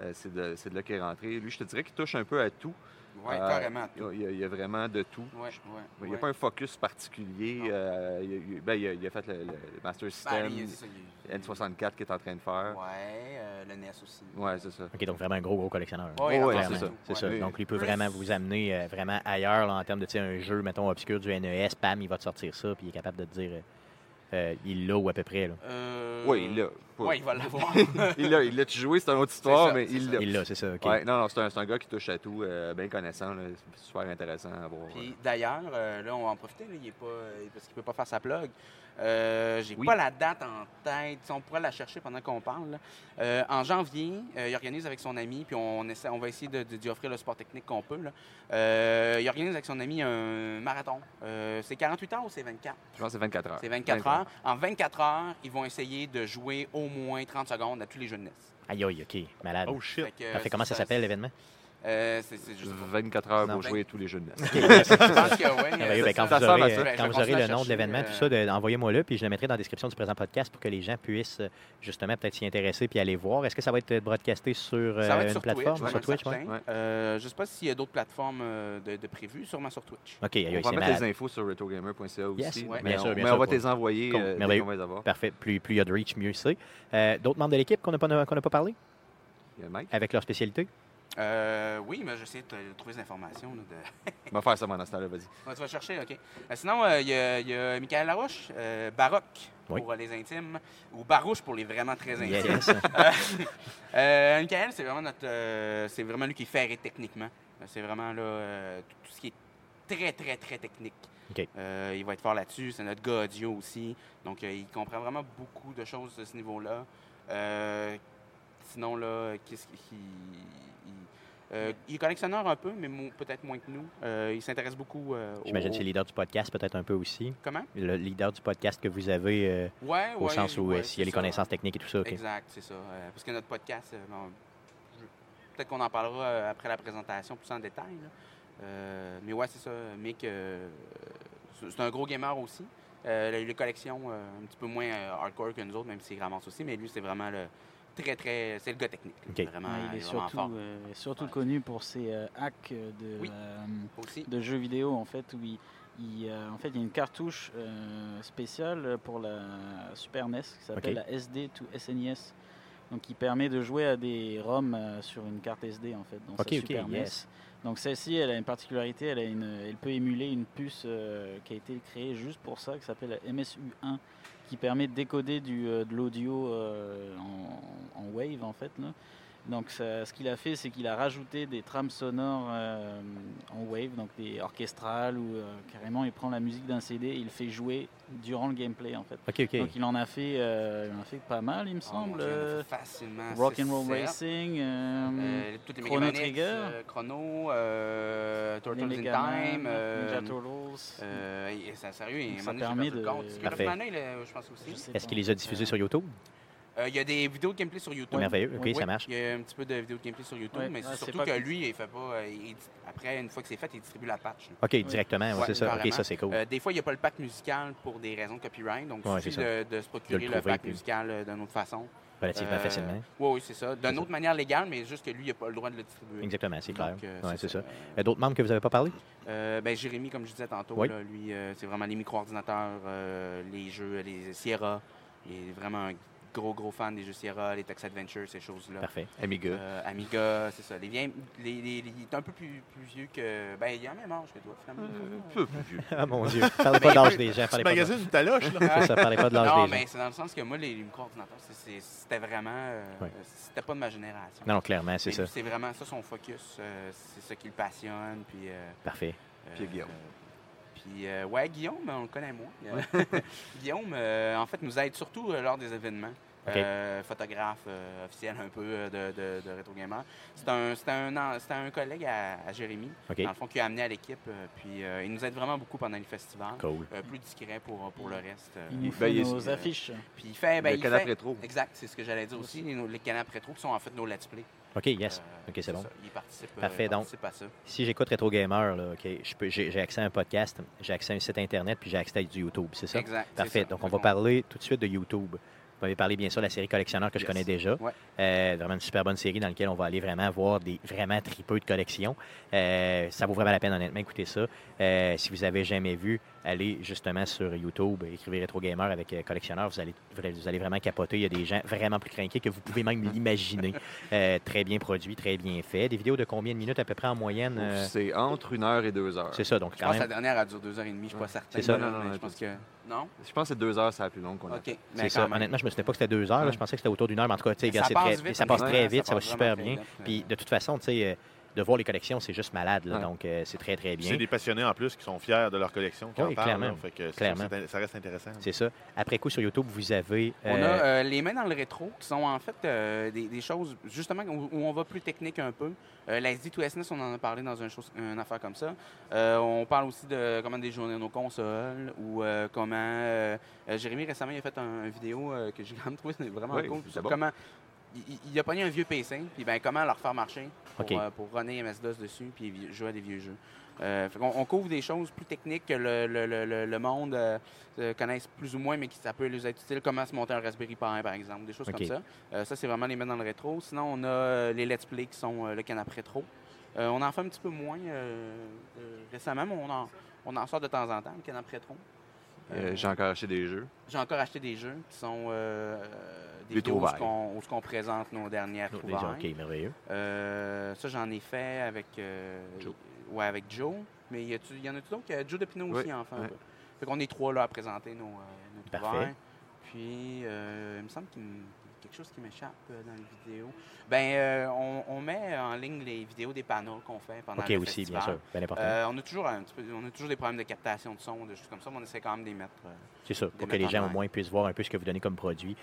euh, c'est de, c'est de là qu'il est rentré. Lui, je te dirais qu'il touche un peu à tout. Euh, carrément. Il y a- il y, a, il y a vraiment de tout. Ouais, ouais. Il n'y a ouais. pas un focus particulier. Euh, il, ben, il a- il a fait le, le Master Ben, System, il- c'est ça, il- N64 qu'il est en train de faire. Ouais, euh, le NES aussi. Ouais, c'est ça. OK, donc vraiment un gros, gros collectionneur. Clairement, c'est ça. C'est ça. Donc, il peut vraiment vous amener euh, vraiment ailleurs là, en termes de tu sais, un jeu, mettons, obscur du NES, pam, il va te sortir ça, puis il est capable de te dire euh, euh, il l'a ou à peu près. Là. Euh, Oui, il l'a. Ouais, il va l'avoir. il l'a. Il l'a joué, c'est une autre histoire, ça, mais il l'a. Il l'a, c'est ça. OK. Ouais, non, non, c'est un, c'est un gars qui touche à tout, euh, bien connaissant, là, c'est super intéressant à voir. Puis d'ailleurs, euh, là, on va en profiter, là, il est pas, euh, parce qu'il peut pas faire sa plug. Euh, J'ai Oui. pas la date en tête. On pourrait la chercher pendant qu'on parle. là. Euh, en janvier, euh, il organise avec son ami, puis on, essaie, on va essayer de, de- d'y offrir le sport technique qu'on peut. là. Euh, il organise avec son ami un marathon. Euh, c'est 48 heures ou c'est 24? Je pense que c'est 24 heures. C'est 24 heures. En 24 heures, ils vont essayer de jouer au moins 30 secondes à tous les jeux de. Aïe, aïe, OK. Malade. Oh shit. Fait que, Parfait. euh, Comment ça s'appelle, l'événement? Euh, c'est, c'est juste 24 heures pour jouer tous les jeux de NES. Je pense que oui. Merveilleux. Ben, quand ça vous aurez, ça. euh, quand vous le nom de l'événement, euh, tout ça, de- envoyez-moi le, puis je le mettrai dans la description du présent podcast pour que les gens puissent euh, justement peut-être s'y intéresser puis aller voir. Est-ce que ça va être broadcasté sur euh, Ça va être une sur plateforme, Twitch, sur Twitch? certain. ouais? ouais. Euh, je sais pas s'il y a d'autres plateformes euh, de, de prévues, sûrement sur Twitch. OK, On aïe, va mettre malade. les infos sur retrogamer.ca aussi. Yes, ouais. mais bien on, sûr, bien mais sûr, on va te les envoyer euh, va les avoir. Parfait. Plus plus il y a de reach, mieux c'est. Euh, D'autres membres de l'équipe qu'on n'a pas, qu'on n'a pas parlé? Il y a Mike. avec leur spécialité? Euh, oui, mais j'essaie de te- trouver des informations. là, de... On va faire ça pendant ce temps-là, vas-y. Ouais, tu vas chercher, OK. Euh, sinon, euh, il y, a- il y a Michael Laroche, euh, Baroque Oui. pour euh, les intimes, ou Barouche pour les vraiment très intimes. Yes. Euh, Michael, c'est vraiment notre, euh, c'est vraiment lui qui est ferré techniquement. C'est vraiment là euh, tout, tout ce qui est très très très technique. Euh, il va être fort là-dessus. C'est notre gars audio aussi, donc euh, il comprend vraiment beaucoup de choses de ce niveau-là. Euh, sinon là, qu'est-ce qu'il il, euh, il est collectionneur un peu, mais peut-être moins que nous. Euh, il s'intéresse beaucoup euh, au- J'imagine que c'est le leader du podcast peut-être un peu aussi. Comment? Le leader du podcast que vous avez Ouais, au ouais, sens où ouais, s'il y a c'est les ça. connaissances techniques et tout ça. Exact, c'est ça. Parce que notre podcast, bon, je- peut-être qu'on en parlera après la présentation plus en détail. mais ouais, c'est ça. Mick, c'est c'est un gros gamer aussi. Il a eu les collections un petit peu moins hardcore que nous autres, même s'il ramasse aussi. Mais lui, c'est vraiment le très, très. C'est le gars technique. là. OK. Vraiment, Ouais, il est vraiment surtout, fort euh, surtout Ouais. connu pour ses euh, hacks de, Oui. euh, aussi. de jeux vidéo en fait où il, il, euh, en fait il y a une cartouche euh, spéciale pour la Super NES qui s'appelle Ok. la SD to SNES donc qui permet de jouer à des ROM euh, sur une carte SD en fait dans OK, sa OK, Super NES. yes. Donc celle-ci elle a une particularité, elle, a une, elle peut émuler une puce euh, qui a été créée juste pour ça qui s'appelle la MSU1 qui permet de décoder du, euh, de l'audio euh, en, en wave en fait là. Donc ça- ce qu'il a fait, c'est qu'il a rajouté des trames sonores euh, en wave, donc des orchestrales ou euh, carrément il prend la musique d'un CD et il le fait jouer durant le gameplay en fait. OK, OK. Donc il en a fait, euh, il en a fait pas mal, il me Oh, semble. Fait facilement. Rock and Roll. Racing, euh, Euh, toutes les Chrono Trigger. euh, Chrono, euh, les Turtles in Time, euh, Ninja Turtles. Euh, et- et ça, sérieux, il Ça permet de- je pense aussi. sais Est-ce qu'il les a diffusés sur YouTube? Euh, Il y a des vidéos de gameplay sur YouTube. Merveilleux, ok, Oui, ça marche. Il y a un petit peu de vidéos de gameplay sur YouTube, mais Ah, surtout pas- que lui, il fait pas. euh, il- après, une fois que c'est fait, il distribue la patch. OK, directement, c'est ça. OK, ça, c'est cool. Euh, des fois, il n'y a pas le pack musical pour des raisons de copyright, donc Ouais, il suffit de, de se procurer le pack puis- musical d'une autre façon. Relativement Euh, facilement. Oui, oui, c'est ça. C'est D'une ça. autre manière légale, mais juste que lui, il n'a pas le droit de le distribuer. Exactement, c'est clair. Donc, euh, Ouais, c'est ça. D'autres membres que vous n'avez pas parlé? euh, ben, Jérémy, comme je disais tantôt, Oui. là, lui, euh, c'est vraiment les micro-ordinateurs, euh, les jeux, les Sierra. Il est vraiment un gros, gros fan des jeux Sierra, les Tex Adventure, ces choses-là. Parfait. Amiga. Euh, Amiga, c'est ça. Les vieux, les, les- les- il est un peu plus, plus vieux que. Ben, il a le même âge que toi, finalement. Un peu plus vieux. Ah, mon Dieu. Parlez pas de l'âge des gens. Parlez pas de... ta loche, là. Ça, parlez pas de l'âge Non, des gens. mais c'est dans le sens que moi, les, les micro-ordinateurs, c'était vraiment. euh. C'était pas de ma génération. Non, non, clairement, c'est ça. C'est vraiment ça son focus. euh, c'est ça qui le passionne. Puis, euh, Parfait. Puis Guillaume. Puis, euh, ouais, Guillaume, on le connaît moins. Guillaume, euh, en fait, nous aide surtout euh, lors des événements. OK. Euh, photographe euh, officiel un peu euh, de, de, de Retro Gamer. Un, un, c'était un collègue à, à Jérémy, OK. dans le fond, qui a amené à l'équipe. euh, puis euh, il nous aide vraiment beaucoup pendant les festivals. Cool. Euh, plus discret pour, pour le reste. Il nous Ben, fait est- nos affiches. Puis il fait. Ben, le il canap fait- rétro. Exact, c'est ce que j'allais dire aussi. Les, les canapes rétro qui sont en fait nos let's play. OK, yes. Euh, OK, c'est bon. ça, Il participe, euh, Parfait, donc. participe à ça. Si j'écoute Retro Gamer, là, OK, je peux- j'ai j'ai accès à un podcast, j'ai accès à un site Internet, puis j'ai accès à du YouTube, c'est ça? Exact. Parfait. ça. Donc, on va parler tout de suite de YouTube. Vous m'avez parlé bien sûr de la série collectionneur que je connais déjà. Ouais. Euh, vraiment une super bonne série dans laquelle on va aller vraiment voir des vraiment tripeux de collection. Euh, ça vaut vraiment la peine, honnêtement, écoutez ça. Euh, si vous avez jamais vu, allez justement sur YouTube, écrivez Retro Gamer avec collectionneur, vous allez, vous allez vraiment capoter. Il y a des gens vraiment plus craqués que vous pouvez même l'imaginer. Euh, très bien produit, très bien fait. Des vidéos de combien de minutes à peu près en moyenne? euh, C'est entre une heure et deux heures. c'est ça, donc Je quand pense même. la dernière a duré deux heures et demie, je suis pas certain. C'est ça. Non, non, non, je pense que. Non? Je pense que c'est deux heures, c'est la plus longue qu'on a. OK. C'est ça. même. Honnêtement, je me souvenais pas que c'était deux heures. là. Je pensais que c'était autour d'une heure. Mais en tout cas, tu sais, Ça gars, passe très- vite, ça passe honnêtement, très vite, ça ça va super bien. Puis de toute façon, tu sais, euh, de voir les collections, c'est juste malade. là. Ouais. Donc, euh, c'est très, très bien. C'est des passionnés en plus qui sont fiers de leur collection, qui Oui, en parlent. clairement. là. Fait que ça- Clairement. c'est- ça reste intéressant. C'est ça. Après coup, sur YouTube, vous avez. On a euh, euh, les mains dans le rétro qui sont en fait euh, des, des choses justement où, où on va plus technique un peu. Euh, la SD to SNES, on en a parlé dans une, chose, une affaire comme ça. Euh, on parle aussi de comment déjourner nos consoles ou euh, comment. Jérémy récemment il a fait un, une vidéo euh, que j'ai quand même trouvé vraiment Oui, cool. bon. Comment il, a pogné un vieux PC, puis ben comment le refaire marcher pour, OK. euh, pour runner MS-DOS dessus puis jouer à des vieux jeux. Euh, on couvre des choses plus techniques que le, le- le- le- le monde euh, euh, connaisse plus ou moins, mais qui ça peut les être utile. Comment se monter un Raspberry Pi, par exemple, des choses comme ça. Euh, ça, c'est vraiment les mettre dans le rétro. Sinon, on a les Let's Play qui sont le canapé rétro. On en fait un petit peu moins récemment, mais on en, on en sort de temps en temps, le canapé rétro. Euh, J'ai encore acheté des jeux. j'ai encore acheté des jeux qui sont euh, des Des où trouvailles. ce qu'on où ce qu'on présente nos dernières les- trouvailles. OK, merveilleux. Euh, ça, j'en ai fait avec euh, Joe. Ouais, avec Joe. Mais il y, en a-tu d'autres? Il y a Joe Depineau aussi Oui, en fait. un ouais. peu. Fait qu'on est trois là à présenter nos, euh, nos Parfait. trouvailles. Puis, euh, il me semble qu'il me- quelque chose qui m'échappe euh, dans les vidéos. Ben, euh, on, on met en ligne les vidéos des panneaux qu'on fait pendant OK le aussi, bien sûr. Bien important. Euh, on, a toujours un petit peu, on a toujours des problèmes de captation de son, des choses comme ça, mais on essaie quand même de les mettre. c'est ça, pour que les gens au moins puissent voir un peu ce que vous donnez comme produit.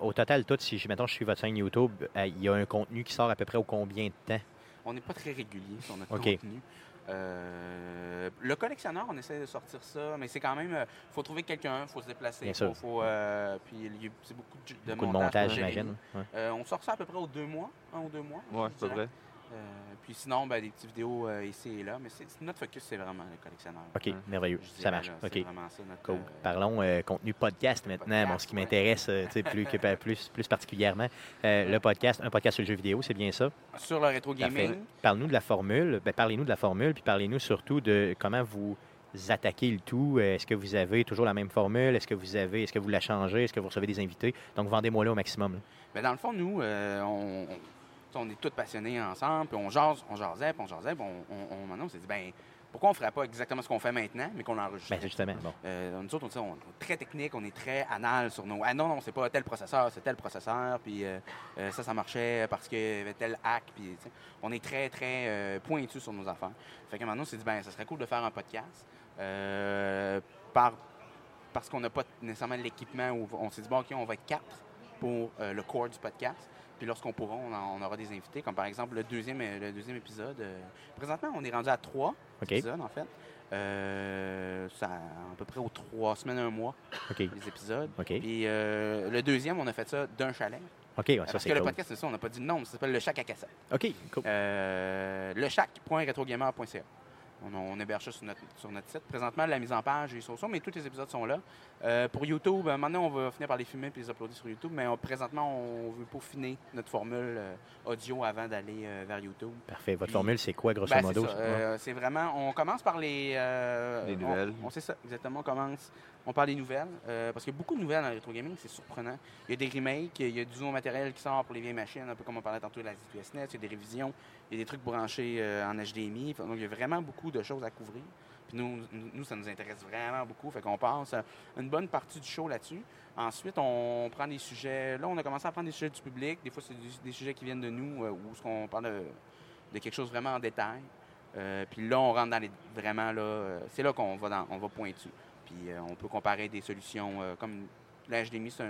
Au total, tout, si je, mettons, je suis votre chaîne YouTube, il y a un contenu qui sort à peu près au combien de temps? On n'est pas très régulier sur notre OK. contenu. Euh, le collectionneur, on essaie de sortir ça, mais c'est quand même. Il faut trouver quelqu'un, il faut se déplacer. Bien faut, sûr. faut, euh, puis il y a- c'est beaucoup de, de Beaucoup de montage. montage. Ouais. Euh, on sort ça à peu près aux deux mois, un ou deux mois. Ouais, je c'est vrai. Euh, puis sinon, ben, des petites vidéos euh, ici et là, mais c'est, notre focus, c'est vraiment le collectionneur. OK, Ouais. merveilleux. Ça marche. là, OK. Ça notre. Cool. euh, Parlons contenu podcast maintenant, bon, ce qui ouais. m'intéresse plus, que- plus, plus particulièrement. Le podcast, un podcast sur le jeu vidéo, c'est bien ça? sur le rétro gaming. Parle-nous de la formule. Ben, parlez-nous de la formule, puis parlez-nous surtout de comment vous attaquez le tout. Est-ce que vous avez toujours la même formule? Est-ce que vous avez, est-ce que vous la changez? Est-ce que vous recevez des invités? Donc, vendez-moi là au maximum. Mais dans le fond, nous, euh, on, on- est tous passionnés ensemble, puis on jase, on jasait, puis on jasait, puis on, on, on- maintenant, on s'est dit, ben pourquoi on ferait pas exactement ce qu'on fait maintenant, mais qu'on l'enregistre? Ben, c'est justement, bon. Euh, nous autres, on, est très technique, on est très anal sur nos. Ah non, non, c'est pas tel processeur, c'est tel processeur, puis euh, euh, ça, ça marchait parce qu'il y avait tel hack, puis on est très, très pointu sur nos affaires. Fait que maintenant, on s'est dit, ben ça serait cool de faire un podcast. par, parce qu'on n'a pas nécessairement l'équipement, où on s'est dit, bon, OK, on va être quatre pour le core du podcast. Puis lorsqu'on pourra, on, en- on aura des invités, comme par exemple le deuxième, le deuxième épisode. euh, présentement, on est rendu à trois OK. épisodes, en fait. Euh, ça, à peu près aux trois semaines, un mois, OK. les épisodes. OK. Puis euh, le deuxième, on a fait ça d'un chalet. OK, ouais, ça, Parce c'est que le cool. podcast, c'est ça, on n'a pas dit le nom, ça s'appelle Le Chac à cassette. OK, cool. Euh, lechac.retrogamer.ca. On, on héberge ça sur notre, sur notre site. Présentement, la mise en page est sur ça, mais tous les épisodes sont là. Euh, pour YouTube, euh, maintenant, on va finir par les filmer et les uploader sur YouTube, mais on- présentement, on veut peaufiner notre formule euh, audio avant d'aller euh, vers YouTube. Parfait. Votre Puis- formule, c'est quoi, grosso Ben, modo? c'est. Euh, vraiment, on commence par les... euh, Les on- nouvelles. On, sait ça, exactement. On commence, on parle des nouvelles, euh, parce qu'il y a beaucoup de nouvelles dans le rétro gaming, c'est surprenant. Il y a des remakes, il y a du nouveau matériel qui sort pour les vieilles machines, un peu comme on parlait tantôt de la ZQSNet, il y a des révisions, il y a des trucs branchés euh, en HDMI. Donc, il y a vraiment beaucoup de choses à couvrir. Puis nous, nous, ça nous intéresse vraiment beaucoup. Fait qu'on passe euh, une bonne partie du show là-dessus. Ensuite, on prend des sujets. Là, on a commencé à prendre des sujets du public. Des fois, c'est des, sujets qui viennent de nous, où ce qu'on parle de, quelque chose vraiment en détail. Puis là, on rentre dans les vraiment là. c'est là qu'on va dans, on va pointu. Puis euh, on peut comparer des solutions euh, comme la HDMI, c'est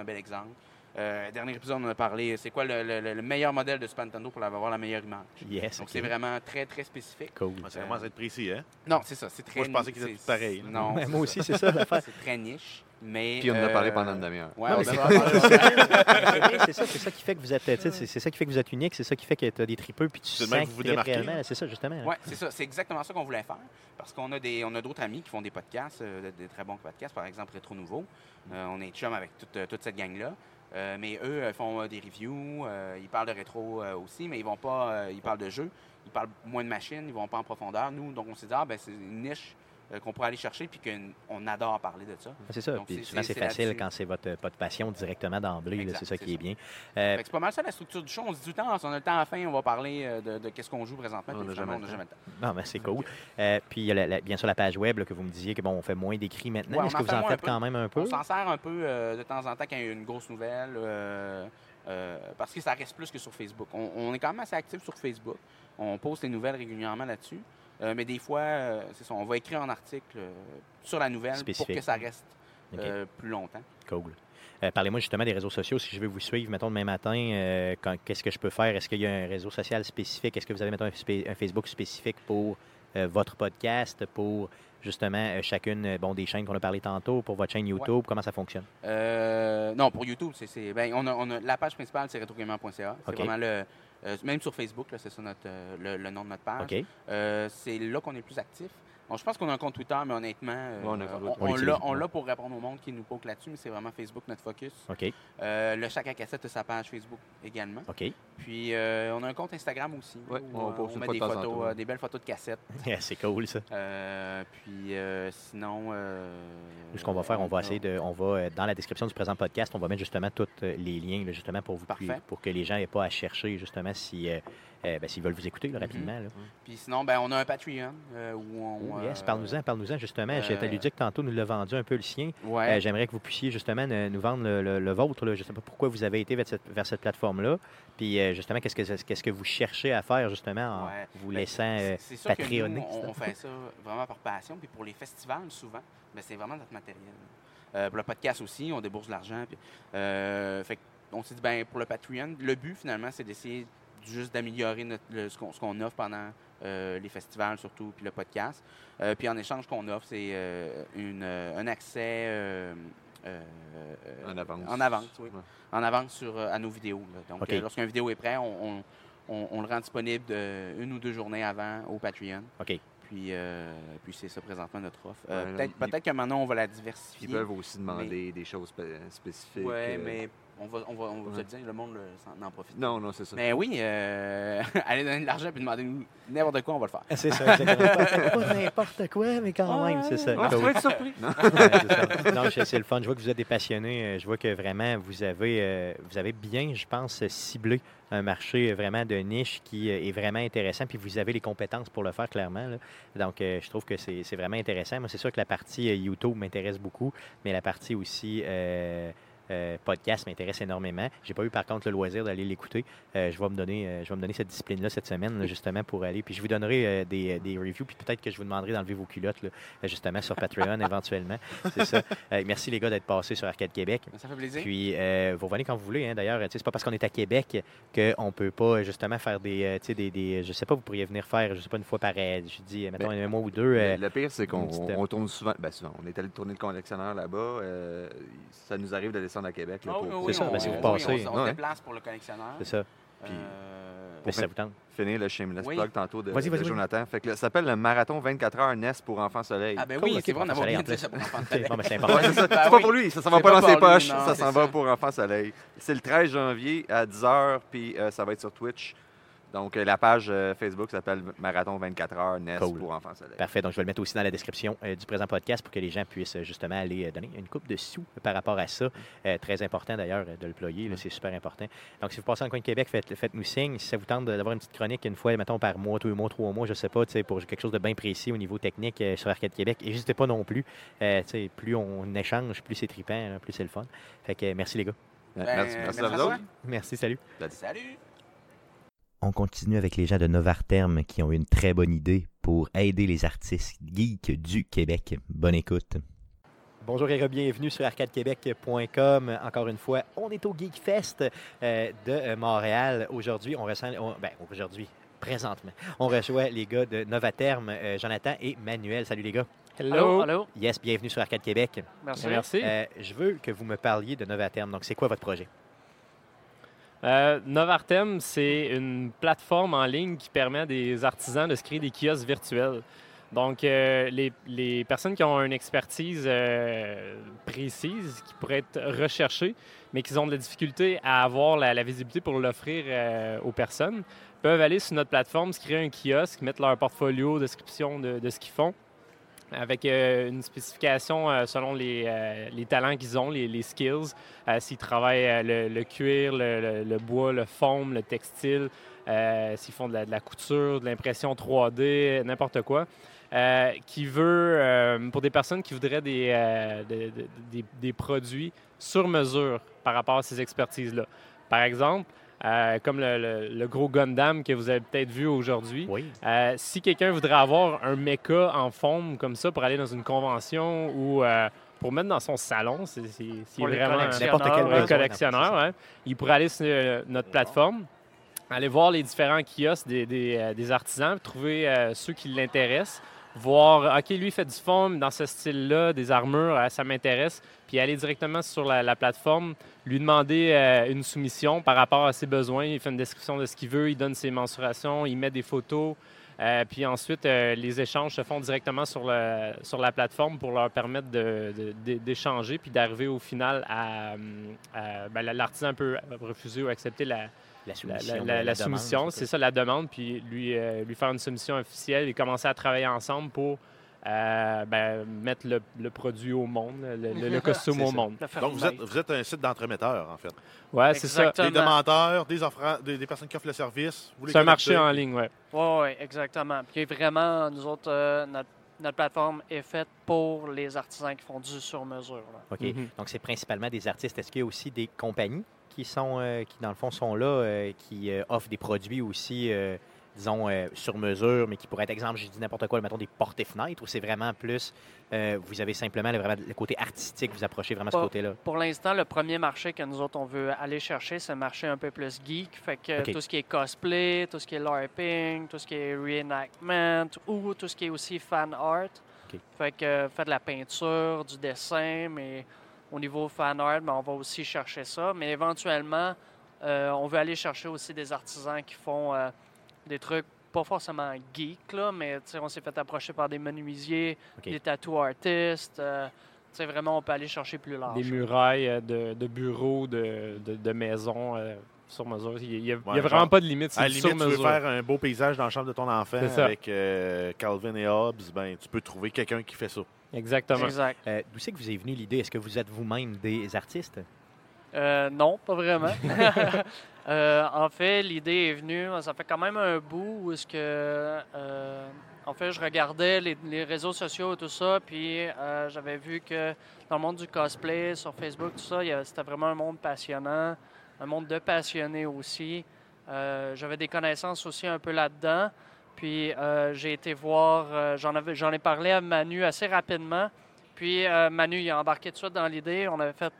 un, bel exemple. Euh, dernier épisode, on a parlé, c'est quoi le, le- le meilleur modèle de Super Nintendo pour avoir la meilleure image? Yes, Donc c'est vraiment très très spécifique. Cool. Ça commence à être précis, hein? Non, c'est ça, c'est très. Moi, je pensais qu'ils étaient tous pareils. Non, moi aussi, c'est ça l'affaire. C'est très niche, mais. Puis on en a parlé pendant une demi-heure. Ouais, c'est a parlé. c'est ça, c'est ça qui fait que vous êtes, c'est c'est ça qui fait que vous êtes unique, c'est ça qui fait que tu as des tripeux puis tu C'est sens que vous tu vous réellement. C'est ça justement. là. Oui, c'est ça. C'est exactement ça qu'on voulait faire. Parce qu'on a des, on a d'autres amis qui font des podcasts, euh, de- des très bons podcasts, par exemple Rétro Nouveau. Euh, on est chum avec toute, euh, toute cette gang-là. Euh, mais eux euh, font euh, des reviews, euh, ils parlent de rétro euh, aussi, mais ils vont pas, euh, ils parlent de jeux, ils parlent moins de machines, ils vont pas en profondeur. Nous, donc on s'est dit, ah, ben, c'est une niche euh, qu'on pourrait aller chercher, puis qu'on adore parler de ça. C'est ça. Donc, Puis c'est- souvent, c'est- facile quand c'est votre, votre passion directement d'emblée. C'est ça qui est bien. Euh, c'est pas mal ça la structure du show. On se dit tout le temps, si on a le temps à la fin, on va parler euh, de, de qu'est-ce qu'on joue présentement. On jamais n'a jamais le temps. non, mais c'est cool. Euh, puis il y a la- la- bien sûr la page web là, que vous me disiez que bon, on fait moins d'écrits maintenant. Ouais, Est-ce que vous en faites quand même un peu? On s'en sert un peu euh, de temps en temps quand il y a une grosse nouvelle, euh, euh, parce que ça reste plus que sur Facebook. On, on est quand même assez actif sur Facebook. On poste les nouvelles régulièrement là-dessus. Euh, mais des fois, euh, c'est ça, on va écrire un article euh, sur la nouvelle Spécifique. pour que ça reste plus longtemps. Cool. Parlez-moi justement des réseaux sociaux. Si je veux vous suivre, mettons, demain matin, qu'est-ce que je peux faire? Est-ce qu'il y a un réseau social spécifique? Est-ce que vous avez, mettons, un, Facebook spécifique pour votre podcast, pour justement chacune bon, des chaînes qu'on a parlé tantôt, pour votre chaîne YouTube? Comment ça fonctionne? Euh, non, pour YouTube, c'est, ben, on a, on a- la page principale, c'est retrogamer.ca. C'est OK. vraiment le. Euh, même sur Facebook, c'est ça notre, euh, le, le nom de notre page. Euh, c'est là qu'on est plus actif. Bon, je pense qu'on a un compte Twitter, mais honnêtement, euh, on l'a, pour répondre au monde qui nous poke là-dessus, mais c'est vraiment Facebook notre focus. OK. Euh, le Chac à cassette a sa page Facebook également. OK. Puis euh, on a un compte Instagram aussi. Ouais, où, on met des de photos, des belles photos de cassettes. c'est cool, ça. Puis sinon. Ce qu'on va faire, on va essayer de, on va dans la description du présent podcast, on va mettre justement tous les liens, là, justement pour vous, Parfait. pour que les gens n'aient pas à chercher justement si, euh, euh, ben, s'ils veulent vous écouter là, rapidement. là. Puis sinon, ben, on a un Patreon euh, où on. Oh, yes, euh, parle-nous-en, parle-nous-en justement. euh, J'étais Ludique tantôt nous l'a vendu un peu le sien. Ouais. Euh, J'aimerais que vous puissiez justement nous vendre le, le- le vôtre. là. Je ne sais pas pourquoi vous avez été vers cette, vers cette plateforme-là. Puis euh, justement, qu'est-ce que, qu'est-ce que vous cherchez à faire justement en Ouais. vous Ben, laissant euh, c'est on, on fait ça vraiment par passion. Puis pour les festivals, souvent, ben, c'est vraiment notre matériel. Euh, pour le podcast aussi, on débourse de l'argent. euh, on s'est dit, ben, pour le Patreon, le but finalement, c'est d'essayer juste d'améliorer ce qu'on offre pendant euh, les festivals, surtout, puis le podcast. Euh, puis en échange, ce qu'on offre, c'est euh, un accès En avance. En avance, oui. Ouais. En avance sur, à nos vidéos. là. Donc, lorsqu'une vidéo est prête, on, on- on- on le rend disponible de- une ou deux journées avant au Patreon. OK. Puis, euh, puis c'est ça présentement notre offre. Euh, Ouais, peut-être, que maintenant, on va la diversifier. Ils peuvent aussi demander des choses spé- spécifiques. Oui, euh, mais on va, on va, on va vous ouais. le dire, le monde euh, s'en- n'en profite. Non, non, c'est ça. Mais oui, euh, allez donner de l'argent puis demander n'importe quoi, on va le faire. Ah, C'est ça, exactement. pas, n'importe quoi, mais quand même, c'est ça. Tu vas être surpris. Ouais, c'est ça. non, c'est le fun. Je vois que vous êtes des passionnés. Euh, Je vois que vraiment, vous avez, euh, vous avez bien, je pense, ciblé un marché vraiment de niche qui euh, est vraiment intéressant. Puis vous avez les compétences pour le faire, clairement. là. Donc, euh, je trouve que c'est c'est vraiment intéressant. Moi, c'est sûr que la partie euh, YouTube m'intéresse beaucoup, mais la partie aussi. Euh, podcast m'intéresse énormément. J'ai pas eu par contre le loisir d'aller l'écouter. Euh, je vais me donner, euh, je vais me donner cette discipline-là cette semaine, là, justement, pour aller. Puis je vous donnerai des, des reviews, puis peut-être que je vous demanderai d'enlever vos culottes, là, justement, sur Patreon éventuellement. C'est ça. Merci les gars d'être passés sur Arcade Québec. Ça fait plaisir. Puis, vous revenez quand vous voulez. Hein, D'ailleurs, c'est pas parce qu'on est à Québec qu'on peut pas justement faire des, tu sais, des, des. Je sais pas, vous pourriez venir faire, je sais pas, une fois par. Je dis, mettons, un mois ou deux. Le, pire, c'est qu'on on tourne souvent. Ben, souvent. On est allé tourner le collectionneur là-bas. euh, ça nous arrive de descendre à Québec. là, pour, oui, pour- oui, C'est ça, on- ben, si vous passez. on, se- on se déplace pour le collectionneur. c'est ça. Puis- Euh, Mais si ça vous tente. finir le shameless Oui. plug tantôt de, Vas-y, de. Jonathan. Fait que là, ça s'appelle le marathon 24 heures NES pour enfants soleil. Ah ben Cool, oui, c'est vrai, on bon, avait oublié de ça pour enfants soleil. c'est important. Ouais, c'est ça. Ben c'est pas pour lui, ça s'en va pas pas dans ses lui, poches, non, ça s'en va pour Enfants Soleil. C'est le 13 janvier à 10h, puis euh, ça va être sur Twitch. Donc, euh, la page euh, Facebook s'appelle Marathon 24 heures NES Cool. pour Enfants Soleil. Parfait. Donc, je vais le mettre aussi dans la description euh, du présent podcast pour que les gens puissent justement aller donner une coupe de sous par rapport à ça. Euh, très important d'ailleurs de le ployer. C'est super important. Donc, si vous passez le coin de Québec, faites- faites-nous signe. Si ça vous tente d'avoir une petite chronique une fois, mettons, par mois, deux mois, trois mois, je sais pas, tu sais, pour quelque chose de bien précis au niveau technique euh, sur Arcade Québec. N'hésitez pas non plus. euh, tu sais, plus on échange, plus c'est trippant, hein, plus c'est le fun. Fait que merci les gars. Ben, merci merci à vous autres. Merci, salut. Salut! On continue avec les gens de Novarterm qui ont eu une très bonne idée pour aider les artistes geeks du Québec. Bonne écoute. Bonjour et bienvenue sur arcadequebec.com. Encore une fois, on est au Geek Fest euh, de euh, Montréal. Aujourd'hui, on ressent, on- ben, aujourd'hui, présentement, on reçoit les gars de Novaterm, euh, Jonathan et Manuel. Salut les gars. Allô, allô. Yes, bienvenue sur Arcade Québec. Merci. Merci. Euh, je veux que vous me parliez de Novaterm. Donc, c'est quoi votre projet? Euh, Novartem, c'est une plateforme en ligne qui permet à des artisans de se créer des kiosques virtuels. Donc, euh, les, personnes qui ont une expertise euh, précise, qui pourrait être recherchée, mais qui ont de la difficulté à avoir la, visibilité pour l'offrir aux personnes, peuvent aller sur notre plateforme, se créer un kiosque, mettre leur portfolio, description de, de ce qu'ils font, avec euh, une spécification euh, selon les, euh, les talents qu'ils ont, les, skills. S'ils travaillent le, cuir, le, bois, le foam, le textile, s'ils font de la, couture, de l'impression 3D, n'importe quoi. Qui veut, pour des personnes qui voudraient des, de- de- des, des produits sur mesure par rapport à ces expertises-là. Par exemple, euh, comme le, le- le gros Gundam que vous avez peut-être vu aujourd'hui, Oui. euh, si quelqu'un voudrait avoir un mecha en forme comme ça pour aller dans une convention ou euh, pour mettre dans son salon, c'est vraiment N'importe quel un collectionneur, ouais, il pourrait aller sur euh, notre plateforme, aller voir les différents kiosques des, des, euh, des artisans, trouver euh, ceux qui l'intéressent, voir, OK, lui fait du foam dans ce style-là, des armures, euh, ça m'intéresse, puis aller directement sur la, la plateforme, lui demander euh, une soumission par rapport à ses besoins, il fait une description de ce qu'il veut, il donne ses mensurations, il met des photos, euh, puis ensuite, les échanges se font directement sur, le, sur la plateforme pour leur permettre de- de- d'échanger puis d'arriver au final à... à- ben, l'artisan peut refuser ou accepter la, La soumission. la- de la- la demande, soumission, c'est ça la demande, puis lui, euh, lui faire une soumission officielle et commencer à travailler ensemble pour euh, ben, mettre le, le produit au monde, le, le- le costume au ça. monde. Donc, vous êtes, vous êtes un site d'entremetteur, en fait. Ouais, c'est ça. Des demandeurs, des, offrants, des, des personnes qui offrent le service. C'est un marché en ligne, ouais. Oui, oui, exactement. Puis vraiment, nous autres, euh, notre, notre plateforme est faite pour les artisans qui font du sur-mesure. là. OK. Mhm. Donc, c'est principalement des artistes. Est-ce qu'il y a aussi des compagnies? Qui, sont, euh, qui dans le fond, sont là, euh, qui euh, offrent des produits aussi, disons, sur mesure, mais qui pourraient être, exemple, j'ai dit n'importe quoi, mettons des portes et fenêtres, ou c'est vraiment plus, vous avez simplement le, vraiment le côté artistique, vous approchez vraiment ce côté-là? Pour l'instant, le premier marché que nous autres, on veut aller chercher, c'est un marché un peu plus geek. Fait que tout ce qui est cosplay, tout ce qui est LARPing, tout ce qui est reenactment ou tout ce qui est aussi fan art. Fait que fait de la peinture, du dessin, mais au niveau fan art, ben, on va aussi chercher ça. Mais éventuellement, euh, on veut aller chercher aussi des artisans qui font euh, des trucs pas forcément geek, là, mais on s'est fait approcher par des menuisiers, des tattoo artistes. euh, vraiment, on peut aller chercher plus large. Des murailles euh, de, de bureaux, de, de, de maisons euh, sur mesure. Il n'y a, il y a vraiment genre, pas de limite. À C'est la du limite, sur tu veux faire un beau paysage dans la chambre de ton enfant avec euh, Calvin et Hobbes, ben, tu peux trouver quelqu'un qui fait ça. Exactement. Exact. Euh, D'où c'est que vous est venue l'idée? Est-ce que vous êtes vous-même des artistes? Euh, non, pas vraiment. Euh, en fait, l'idée est venue, ça fait quand même un bout où est-ce que, euh, En fait, je regardais les, les réseaux sociaux et tout ça, puis euh, j'avais vu que dans le monde du cosplay, sur Facebook, tout ça, c'était vraiment un monde passionnant, un monde de passionnés aussi. Euh, j'avais des connaissances aussi un peu là-dedans. Puis euh, j'ai été voir, euh, j'en, ai parlé à Manu assez rapidement. Puis euh, Manu, il a embarqué tout de suite dans l'idée. On avait fait,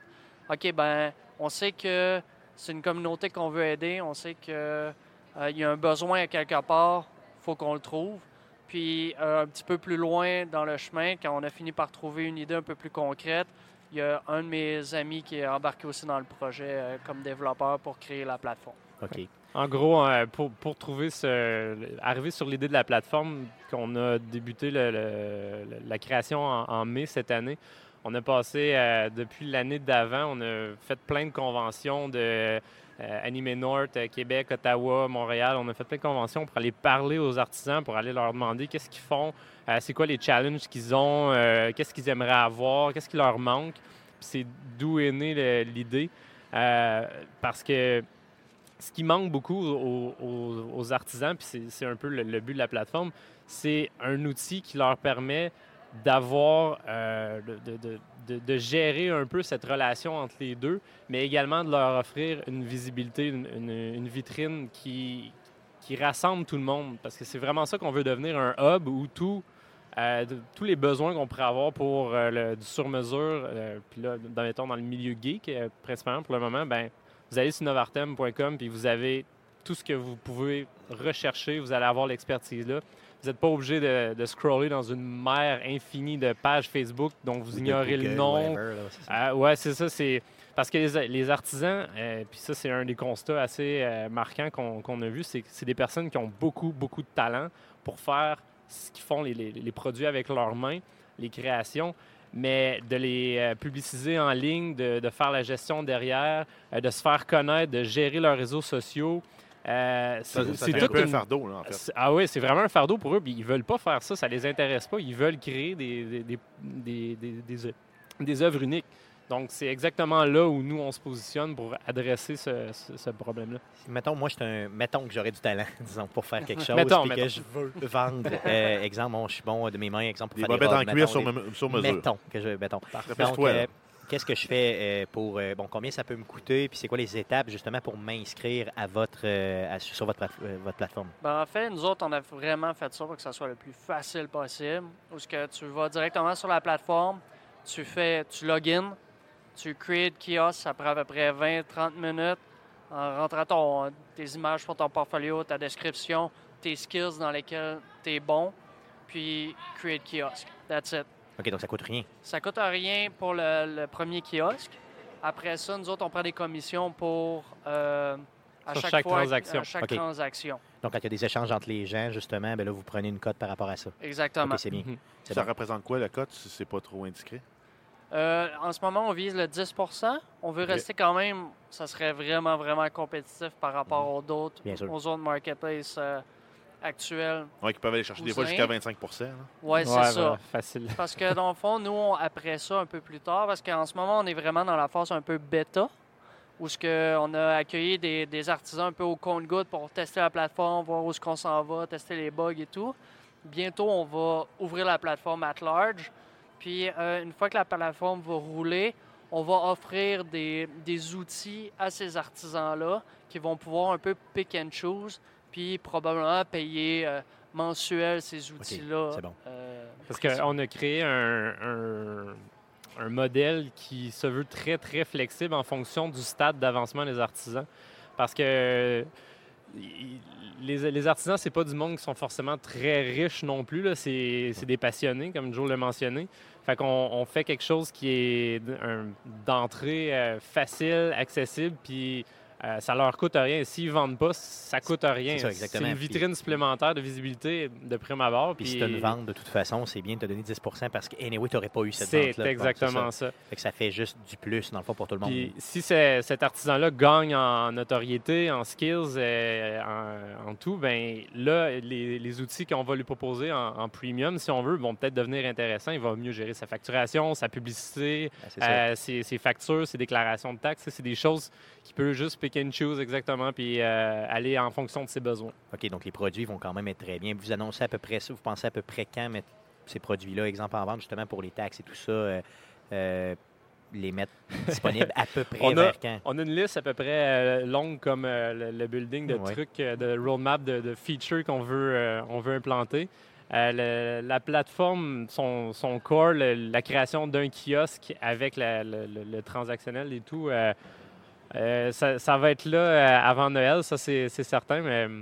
OK, ben, on sait que c'est une communauté qu'on veut aider. On sait qu'il y a un besoin à quelque part. Il faut qu'on le trouve. Puis un petit peu plus loin dans le chemin, quand on a fini par trouver une idée un peu plus concrète, il y a un de mes amis qui est embarqué aussi dans le projet comme développeur pour créer la plateforme. OK. En gros, euh, pour, trouver ce, arriver sur l'idée de la plateforme, qu'on a débuté la création en, mai cette année, on a passé euh, depuis l'année d'avant, on a fait plein de conventions de euh, Anime North, euh, Québec, Ottawa, Montréal. On a fait plein de conventions pour aller parler aux artisans, pour aller leur demander qu'est-ce qu'ils font, c'est quoi les challenges qu'ils ont, qu'est-ce qu'ils aimeraient avoir, qu'est-ce qui leur manque. C'est d'où est née l'idée. Parce que ce qui manque beaucoup aux, artisans, puis c'est- un peu le, but de la plateforme, c'est un outil qui leur permet d'avoir, euh, de, gérer un peu cette relation entre les deux, mais également de leur offrir une visibilité, une, vitrine qui, rassemble tout le monde. Parce que c'est vraiment ça qu'on veut devenir un hub où euh, tous les besoins qu'on pourrait avoir pour euh, du sur-mesure, puis là, dans, dans le milieu geek, principalement pour le moment, ben, vous allez sur novartem.com puis vous avez tout ce que vous pouvez rechercher. Vous allez avoir l'expertise là. Vous n'êtes pas obligé de, de scroller dans une mer infinie de pages Facebook dont vous ignorez le nom. Ah, ouais, c'est ça. C'est parce que les, les artisans, euh, puis ça, c'est un des constats assez euh, marquants qu'on a vu, c'est des personnes qui ont beaucoup, beaucoup de talent pour faire ce qu'ils font, les, les- les produits avec leurs mains, les créations, mais de les euh, publiciser en ligne, de, de faire la gestion derrière, euh, de se faire connaître, de gérer leurs réseaux sociaux. euh, c'est fait un une- fardeau, là, en fait. Ah oui, c'est vraiment un fardeau pour eux. Puis ils veulent pas faire ça, ça les intéresse pas. Ils veulent créer des, des, des, des, des œuvres uniques. Donc c'est exactement là où nous on se positionne pour adresser ce, ce- ce problème-là. Mettons, moi, je suis un... mettons que j'aurais du talent, disons, pour faire quelque chose. Mettons, que je veux vendre. euh, exemple, bon, je suis bon de mes mains, exemple, pour Des faire bobettes robes, en cuir sur des- sur mesure. Mettons que je. Mettons. Donc, euh, qu'est-ce que je fais euh, pour. euh, bon, combien ça peut me coûter, puis c'est quoi les étapes, justement, pour m'inscrire à votre, euh, à- sur votre, euh, votre plateforme? Ben, en fait, nous autres, on a vraiment fait ça pour que ça soit le plus facile possible. Où ce que tu vas directement sur la plateforme, tu fais, tu login, tu create kiosque, ça prend à peu près 20-30 minutes. En rentrant ton, tes images pour ton portfolio, ta description, tes skills dans lesquels tu es bon, puis create kiosque. That's it. OK, donc ça coûte rien. Ça coûte rien pour le, le premier kiosque. Après ça, nous autres, on prend des commissions pour euh, à Sur chaque, chaque fois, transaction. à chaque transaction. Donc, quand il y a des échanges entre les gens, justement, ben là, vous prenez une cote par rapport à ça. Exactement. C'est bien. Mhm. Ça bon. représente quoi, la cote, si c'est pas trop indiscret? Euh, en ce moment, on vise le 10% On veut rester quand même, ça serait vraiment, vraiment compétitif par rapport aux autres, aux autres marketplaces euh, actuels. Ouais, qui peuvent aller chercher des fois jusqu'à 25 là. Ouais, c'est Ouais, ça. facile. Parce que dans le fond, nous, on- après ça, un peu plus tard, parce qu'en ce moment, on est vraiment dans la phase un peu bêta, où ce que on a accueilli des, des artisans un peu au compte-goutte pour tester la plateforme, voir où est-ce qu'on s'en va, tester les bugs et tout. Bientôt, on va ouvrir la plateforme at large. Puis, euh, une fois que la plateforme va rouler, on va offrir des, des outils à ces artisans-là qui vont pouvoir un peu pick and choose, puis probablement payer euh, mensuel ces outils-là. c'est bon. euh, Parce qu'on a créé un, un- un modèle qui se veut très, très flexible en fonction du stade d'avancement des artisans. Parce que les, artisans, c'est pas du monde qui sont forcément très riches non plus. C'est des passionnés, comme Joe l'a mentionné. Fait qu'on on fait quelque chose qui est d'entrée euh, facile, accessible, puis euh, ça leur coûte rien. S'ils vendent pas, ça coûte rien. c'est ça, une Puis- vitrine supplémentaire de visibilité de prime abord. Puis si tu une vente, de toute façon, c'est bien de te donner 10% parce que, anyway, tu n'aurais pas eu cette C'est vente-là. Bon, exactement c'est ça. Fait que ça fait juste du plus, dans le fond, pour tout le monde. Puis si c'est- cet artisan-là gagne en notoriété, en skills, euh, en, en tout, ben là, les, les outils qu'on va lui proposer en, en premium, si on veut, vont peut-être devenir intéressants. Il va mieux gérer sa facturation, sa publicité, Ben, c'est ça. euh, ses, ses factures, ses déclarations de taxes. Ça, C'est des choses qu'il peut juste pick and choose exactement, puis euh, aller en fonction de ses besoins. OK, donc les produits vont quand même être très bien. Vous annoncez à peu près ça, vous pensez à peu près quand mettre ces produits-là, exemple en vente, justement pour les taxes et tout ça, euh, euh, les mettre disponibles à peu près On a, vers quand? on a une liste à peu près longue comme le, le building de trucs, de roadmap, de, de features qu'on veut, on veut implanter. Euh, le- la plateforme, son, son core, le- la création d'un kiosque avec la- le, le- le transactionnel et tout, euh, euh, ça, ça va être là euh, avant Noël, ça c'est certain, mais euh,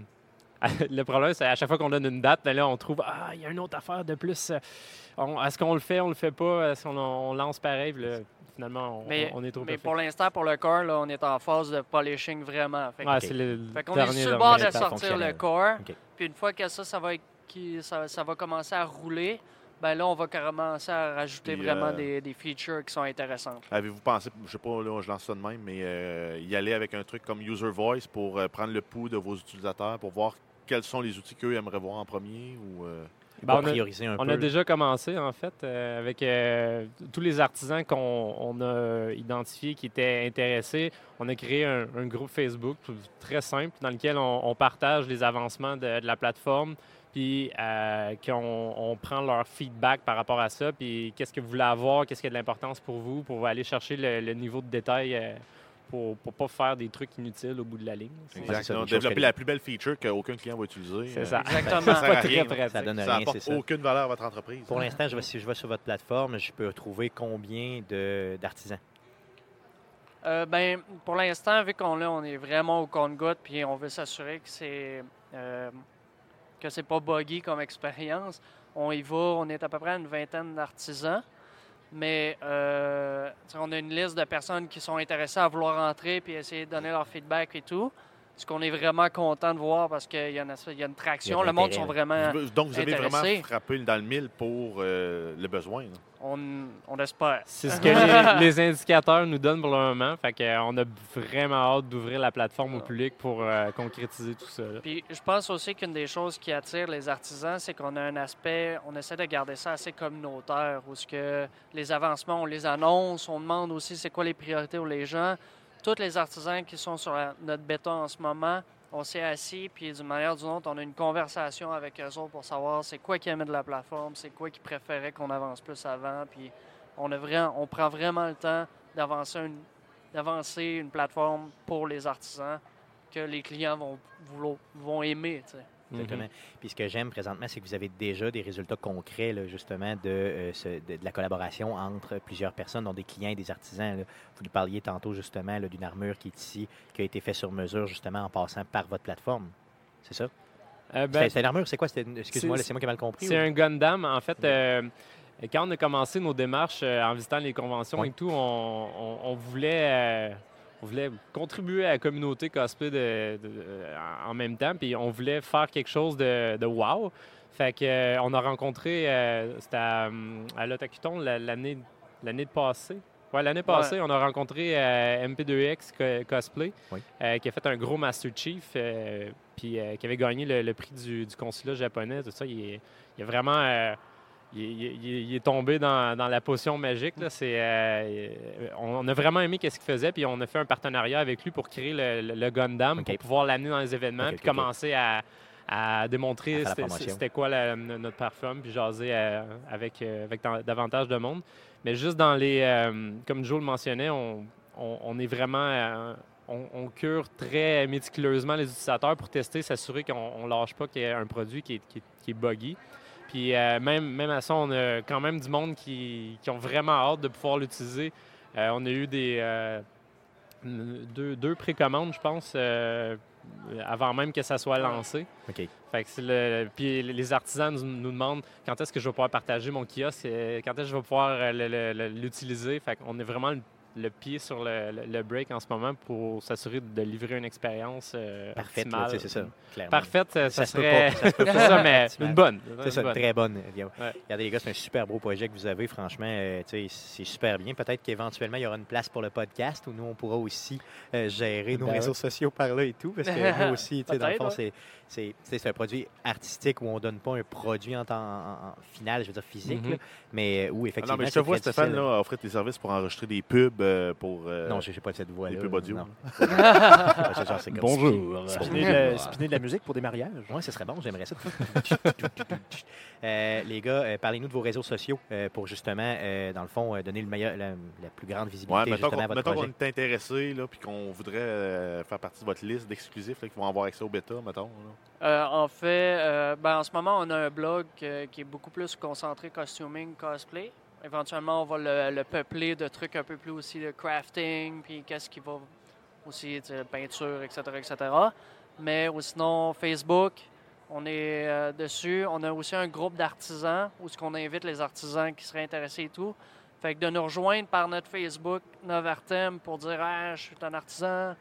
le problème, c'est à chaque fois qu'on donne une date, ben là, on trouve Ah, il y a une autre affaire de plus. Est-ce qu'on le fait, on le fait pas? Est-ce qu'on on lance pareil? Là, finalement, on, Mais, on est trop mais perfect. pour l'instant, pour le core, là, on est en phase de polishing vraiment. Fait, Ouais, le fait qu'on est sur le bord de sortir le. OK. Puis une fois que ça, ça va, ça, ça va commencer à rouler, ben là, on va commencer à rajouter Puis, vraiment euh, des, des features qui sont intéressantes. Avez-vous pensé, je sais pas, là, je lance ça de même, mais euh, y aller avec un truc comme User Voice pour euh, prendre le pouls de vos utilisateurs, pour voir quels sont les outils qu'eux aimeraient voir en premier ou euh, Ben, Pour on a- prioriser un On peu? a déjà commencé, en fait, euh, avec euh, tous les artisans qu'on on a identifiés qui étaient intéressés. On a créé un, un groupe Facebook très simple dans lequel on, on partage les avancements de, de la plateforme, puis euh, qu'on on prend leur feedback par rapport à ça, puis qu'est-ce que vous voulez avoir, qu'est-ce qui a de l'importance pour vous, pour aller chercher le, le niveau de détail euh, pour ne pas faire des trucs inutiles au bout de la ligne. Exactement. Développer la plus belle feature qu'aucun client va utiliser. C'est euh, ça. Exactement. Ça Pas très rien. Ça donne Ça rien, c'est apporte ça. aucune valeur à votre entreprise. Pour l'instant, je vais, si je vais sur votre plateforme, je peux trouver combien de- d'artisans? Euh, ben, pour l'instant, vu qu'on là, on est vraiment au compte-goutte, puis on veut s'assurer que c'est euh, que c'est pas buggy comme expérience, on y va, on est à peu près une vingtaine d'artisans. Mais euh, on a une liste de personnes qui sont intéressées à vouloir entrer puis essayer de donner leur feedback et tout. Ce qu'on est vraiment content de voir parce qu'il y, a une- il y a une traction. A Le monde sont vraiment. Donc, vous avez vraiment frappé dans le mille pour euh, le besoin. là. On, on espère. C'est ce que les, les indicateurs nous donnent pour le moment. Fait qu'on a vraiment hâte d'ouvrir la plateforme au public pour euh, concrétiser tout ça. là. Puis je pense aussi qu'une des choses qui attire les artisans, c'est qu'on a un aspect, on essaie de garder ça assez communautaire, où ce que les avancements, on les annonce, on demande aussi c'est quoi les priorités pour les gens. Tous les artisans qui sont sur notre béton en ce moment, on s'est assis, puis d'une manière ou d'une autre, on a une conversation avec eux autres pour savoir c'est quoi qu'ils aimaient de la plateforme, c'est quoi qu'ils préféraient qu'on avance plus avant, puis on, a vraiment, on prend vraiment le temps d'avancer une, d'avancer une plateforme pour les artisans que les clients vont, vouloir- vont aimer. Exactement. Mhm. Puis ce que j'aime présentement, c'est que vous avez déjà des résultats concrets, là, justement, de, euh, ce- de, de la collaboration entre plusieurs personnes, dont des clients et des artisans. là. Vous nous parliez tantôt, justement, d'une armure qui est ici, qui a été faite sur mesure, justement, en passant par votre plateforme. C'est ça? Euh, ben, c'était une armure, c'est quoi? Excuse-moi, c'est- c'est moi qui ai mal compris. C'est ou- un Gundam. En fait, euh, quand on a commencé nos démarches en visitant les conventions et tout, on, on- on voulait, on voulait contribuer à la communauté cosplay de- de- en même temps, puis on voulait faire quelque chose de, de wow. Fait que, euh, on a rencontré, euh, c'était à, à l'Otakuton la- l'année l'année passée. Ouais, l'année passée, on a rencontré euh, MP2X Co- Cosplay, Oui. qui a fait un gros Master Chief, puis qui avait gagné le, le prix du, du consulat japonais, tout ça. Il il est vraiment. Il, est- il il tombé dans, dans la potion magique. Là. Euh, on a vraiment aimé ce qu'il faisait, puis on a fait un partenariat avec lui pour créer le, Gundam, pour pouvoir l'amener dans les événements, puis commencer à, à démontrer c'était, quoi la- notre parfum, puis jaser euh, avec, euh, avec davantage de monde. Mais juste dans les. euh, comme Joe le mentionnait, on, on- on est vraiment. euh, on, on cure très méticuleusement les utilisateurs pour tester, s'assurer qu'on ne lâche pas qu'il y ait un produit qui est, qui est- qui est buggy. Puis euh, même, même à ça, on a quand même du monde qui, qui ont vraiment hâte de pouvoir l'utiliser. Euh, on a eu des euh, deux, deux précommandes, je pense, avant même que ça soit lancé. OK. Fait que c'est le, puis les artisans nous, nous demandent quand est-ce que je vais pouvoir partager mon kiosque, quand est-ce que je vais pouvoir l'utiliser? Fait qu'on est vraiment le, le pied sur le, le- le break en ce moment pour s'assurer de livrer une expérience euh, Parfaite, c'est ça. clairement. Parfaite, ça, Ça se peut serait pas, ça se peut pas. c'est ça, mais Optimal. une bonne. C'est ça, une très bonne. Ouais. Regardez, les gars, c'est un super beau projet que vous avez. Franchement, euh, c'est super bien. Peut-être qu'éventuellement, il y aura une place pour le podcast où nous, on pourra aussi euh, gérer nos Ben réseaux ouais. sociaux par là et tout. Parce que nous aussi, tu sais, dans le fond, ouais. c'est- c'est c'est un produit artistique où on donne pas un produit en, temps, en- en final, je veux dire physique, Mhm. là, mais euh, où Ah effectivement. non, mais je te c'est vois, Stéphane, difficile. là, offrir tes services pour enregistrer des pubs euh, pour euh, Non, je sais pas cette voix-là. les pubs audio. C'est genre, c'est comme- Bonjour. Spinner de, de la musique pour des mariages. Oui, ce serait bon, j'aimerais ça. Euh, les gars, euh, parlez-nous de vos réseaux sociaux euh, pour justement, euh, dans le fond, euh, donner le meilleur, la, la plus grande visibilité Ouais, mettons justement qu'on à votre mettons qu'on projet. est intéressé, là, puis qu'on voudrait euh, faire partie de votre liste d'exclusifs là, qui vont avoir accès au bêta, mettons. là. Euh, en fait, euh, ben, en ce moment, on a un blog euh, qui est beaucoup plus concentré costuming, cosplay. Éventuellement, on va le, le peupler de trucs un peu plus aussi de crafting, puis qu'est-ce qui va aussi, peinture, etc., etc. Mais sinon, Facebook, on est dessus. On a aussi un groupe d'artisans où ce qu'on invite les artisans qui seraient intéressés et tout. Fait que de nous rejoindre par notre Facebook Novartem pour dire ah, je suis un artisan,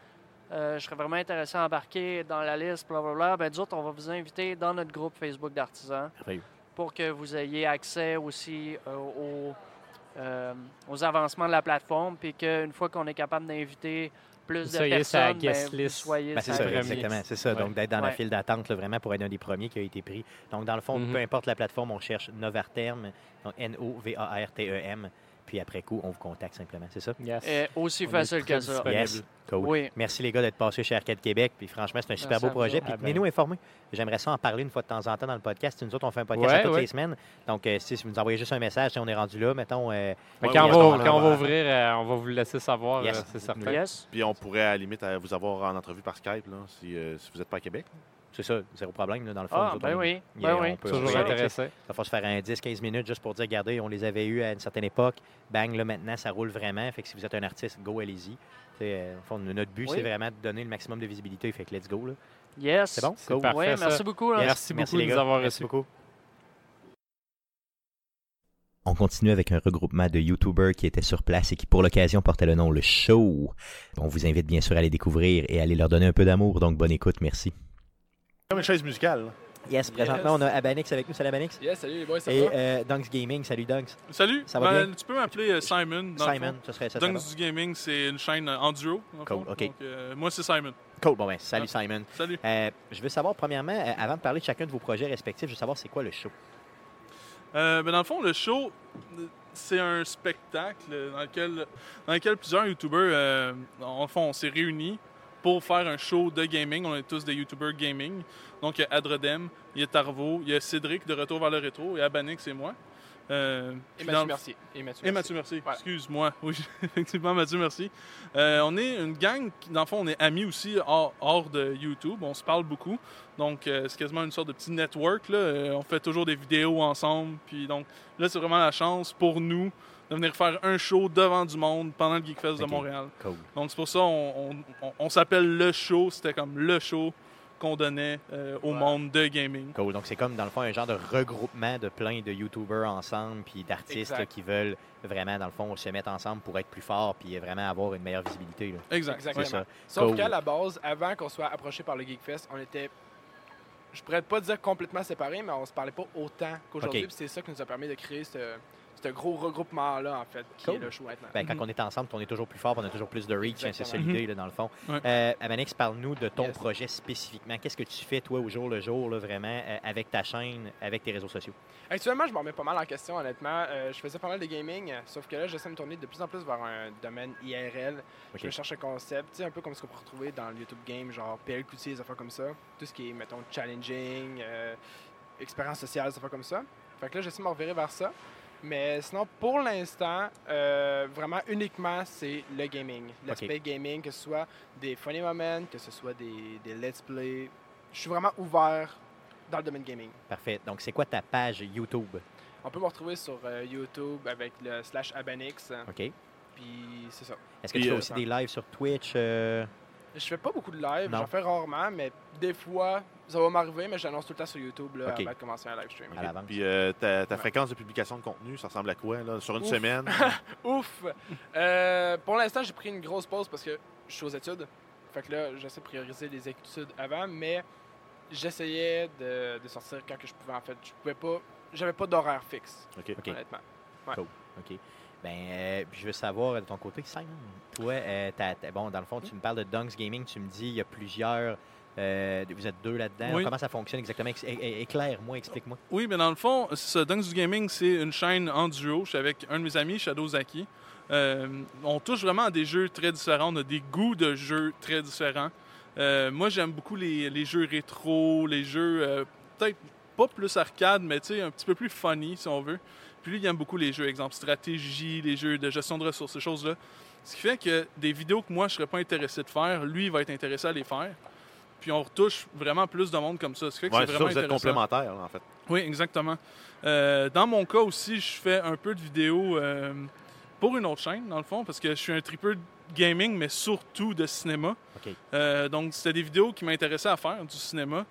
euh, je serais vraiment intéressé à embarquer dans la liste, blablabla. Ben, nous autres, on va vous inviter dans notre groupe Facebook d'artisans pour que vous ayez accès aussi euh, aux, euh, aux avancements de la plateforme, puis qu'une fois qu'on est capable d'inviter plus Vous de soyez sur la personnes, guest ben, vous list. soyez Ben, c'est ça, exactement. C'est ça. Ouais. Donc, d'être dans la file d'attente, là, vraiment, pour être un des premiers qui a été pris. Donc, dans le fond, Mhm. peu importe la plateforme, on cherche Novarterm, donc N-O-V-A-R-T-E-M. Puis après coup, on vous contacte simplement. C'est ça? Yes. Et aussi On facile que ça. disponible. Yes. Cool. Oui. Merci les gars d'être passés chez Arcade Québec. Puis franchement, c'est un super Merci beau projet. Puis Ah ben. tenez-nous informés. J'aimerais ça en parler une fois de temps en temps dans le podcast. Nous autres, on fait un podcast Ouais, à toutes ouais. les semaines. Donc, euh, si vous nous envoyez juste un message, si on est rendu là, mettons. euh, Mais Ouais, quand, on va, quand on va ouais. ouvrir, euh, on va vous le laisser savoir, Yes. euh, c'est certain. Yes. Puis on pourrait à la limite vous avoir en entrevue par Skype là, si, euh, si vous n'êtes pas à Québec. C'est ça, zéro problème. là, dans le fond, Ah, autres, ben on- oui. a- Ben on oui. peut- Toujours peut- intéressé. Ça va se faire un 10-15 minutes juste pour dire, regardez, on les avait eus à une certaine époque. Bang, là, maintenant, ça roule vraiment. Fait que si vous êtes un artiste, go, allez-y. Euh, au fond, notre but, Oui. c'est vraiment de donner le maximum de visibilité. Fait que let's go. Là. Yes. C'est bon? C'est Cool. parfait, Oui, ça. merci beaucoup. Yes. Merci beaucoup les de nous gars. avoir Merci reçus. beaucoup. On continue avec un regroupement de YouTubers qui étaient sur place et qui, pour l'occasion, portait le nom Le Show. On vous invite bien sûr à les découvrir et à aller leur donner un peu d'amour. Donc, bonne écoute. Merci. Comme une chaise musicale. là. Yes, présentement, on a Abanix avec nous. Salut, Abanix. Yes, salut les boys, ça Et va? euh, Dunks Gaming. Salut, Dunks. Salut, ça va ben, bien? tu peux m'appeler euh, Simon. Dans Simon, ça serait ça. fond. serait Dunks du Gaming, c'est une chaîne euh, enduro. dans le Cool, fond. OK. Donc, euh, moi, c'est Simon. bon. Cool. Bon, ben, salut, Ah. Simon. Salut. Euh, je veux savoir, premièrement, euh, avant de parler de chacun de vos projets respectifs, je veux savoir c'est quoi le show? Euh, ben, dans le fond, le show, euh, c'est un spectacle dans lequel, dans lequel plusieurs YouTubers, euh, en fond, on s'est réunis pour faire un show de gaming. On est tous des YouTubers gaming. Donc, il y a Adredem, il y a Tarvo, il y a Cédric de Retour vers le rétro et Abanix et moi. Euh, Et dans Mathieu le- Mercier. Et Mathieu Et Mathieu Mercier, Ouais. excuse-moi. Oui, effectivement, Mathieu Mercier. Euh, on est une gang, qui, dans le fond, on est amis aussi hors, hors de YouTube. On se parle beaucoup. Donc, euh, c'est quasiment une sorte de petit network. Là. Euh, on fait toujours des vidéos ensemble. Puis, donc, là, c'est vraiment la chance pour nous de venir faire un show devant du monde pendant le Geekfest de. Montréal. Cool. Donc, c'est pour ça on, on- on- on s'appelle le show. C'était comme le show qu'on donnait euh, au Ouais. monde de gaming. Cool. Donc, c'est comme, dans le fond, un genre de regroupement de plein de YouTubers ensemble, puis d'artistes qui veulent vraiment, dans le fond, se mettre ensemble pour être plus forts, puis vraiment avoir une meilleure visibilité. là. Exact. Exactement. C'est ça. Sauf Cool. qu'à la base, avant qu'on soit approché par le Geekfest, on était, je pourrais pas dire complètement séparés, mais on se parlait pas autant qu'aujourd'hui. Ok. Puis C'est ça qui nous a permis de créer ce, ce gros regroupement-là, en fait, qui Cool. est le show maintenant. Ben, quand Mhm. on est ensemble, on est toujours plus fort, on a toujours plus de reach. hein, c'est ça l'idée, là, dans le fond. Ouais. Euh, Amanix, parle-nous de ton Yes. projet spécifiquement. Qu'est-ce que tu fais, toi, au jour le jour, là, vraiment, euh, avec ta chaîne, avec tes réseaux sociaux? Actuellement, je m'en remets pas mal en question, honnêtement. Euh, je faisais pas mal de gaming, sauf que là, j'essaie de me tourner de plus en plus vers un domaine IRL. Ok. Je cherche un concept, un peu comme ce qu'on peut retrouver dans le YouTube game, genre PLQT, des affaires comme ça. Tout ce qui est, mettons, challenging, euh, expérience sociale, des affaires comme ça. Fait que là, j'essaie de me revirer vers ça. Mais sinon, pour l'instant, euh, vraiment uniquement, c'est le gaming. L'aspect gaming, que ce soit des funny moments, que ce soit des, des let's play. Je suis vraiment ouvert dans le domaine gaming. Parfait. Donc, c'est quoi ta page YouTube? On peut me retrouver sur euh, YouTube avec le slash Abanix. OK. Puis c'est ça. Est-ce que Puis, tu fais euh, aussi des lives sur Twitch? euh, Je fais pas beaucoup de live, j'en fais rarement, mais des fois, ça va m'arriver, mais j'annonce tout le temps sur YouTube là, avant de commencer un live stream. Puis euh, ta, ta Ouais. fréquence de publication de contenu, ça ressemble à quoi là, sur une Ouf. semaine? Ouf! Euh, pour l'instant, j'ai pris une grosse pause parce que je suis aux études. Fait que là, j'essaie de prioriser les études avant, mais j'essayais de, de sortir quand que je pouvais en fait. Je pouvais pas. J'avais pas d'horaire fixe, honnêtement. OK. Ben, euh, puis je veux savoir de ton côté, Simon, toi, euh, bon, dans le fond, tu me parles de Dunks Gaming, tu me dis il y a plusieurs, euh, vous êtes deux là-dedans. Oui. Comment ça fonctionne exactement? Éclaire-moi, explique-moi. Oui, mais dans le fond, ça, Dunks du Gaming, c'est une chaîne en duo. Je suis avec un de mes amis, Shadow Zaki. Euh, on touche vraiment à des jeux très différents. On a des goûts de jeux très différents. Euh, moi, j'aime beaucoup les, les jeux rétro, les jeux peut-être pas plus arcade, mais tu sais, un petit peu plus funny, si on veut. Puis lui, il aime beaucoup les jeux, exemple stratégie, les jeux de gestion de ressources, ces choses-là. Ce qui fait que des vidéos que moi, je serais pas intéressé de faire, lui, il va être intéressé à les faire. Puis on retouche vraiment plus de monde comme ça. Ce qui fait que Ouais, c'est vraiment vous êtes complémentaires, en fait. Oui, exactement. Euh, dans mon cas aussi, je fais un peu de vidéos euh, pour une autre chaîne, dans le fond, parce que je suis un tripper de gaming, mais surtout de cinéma. Euh, donc, c'était des vidéos qui m'intéressaient à faire, du cinéma.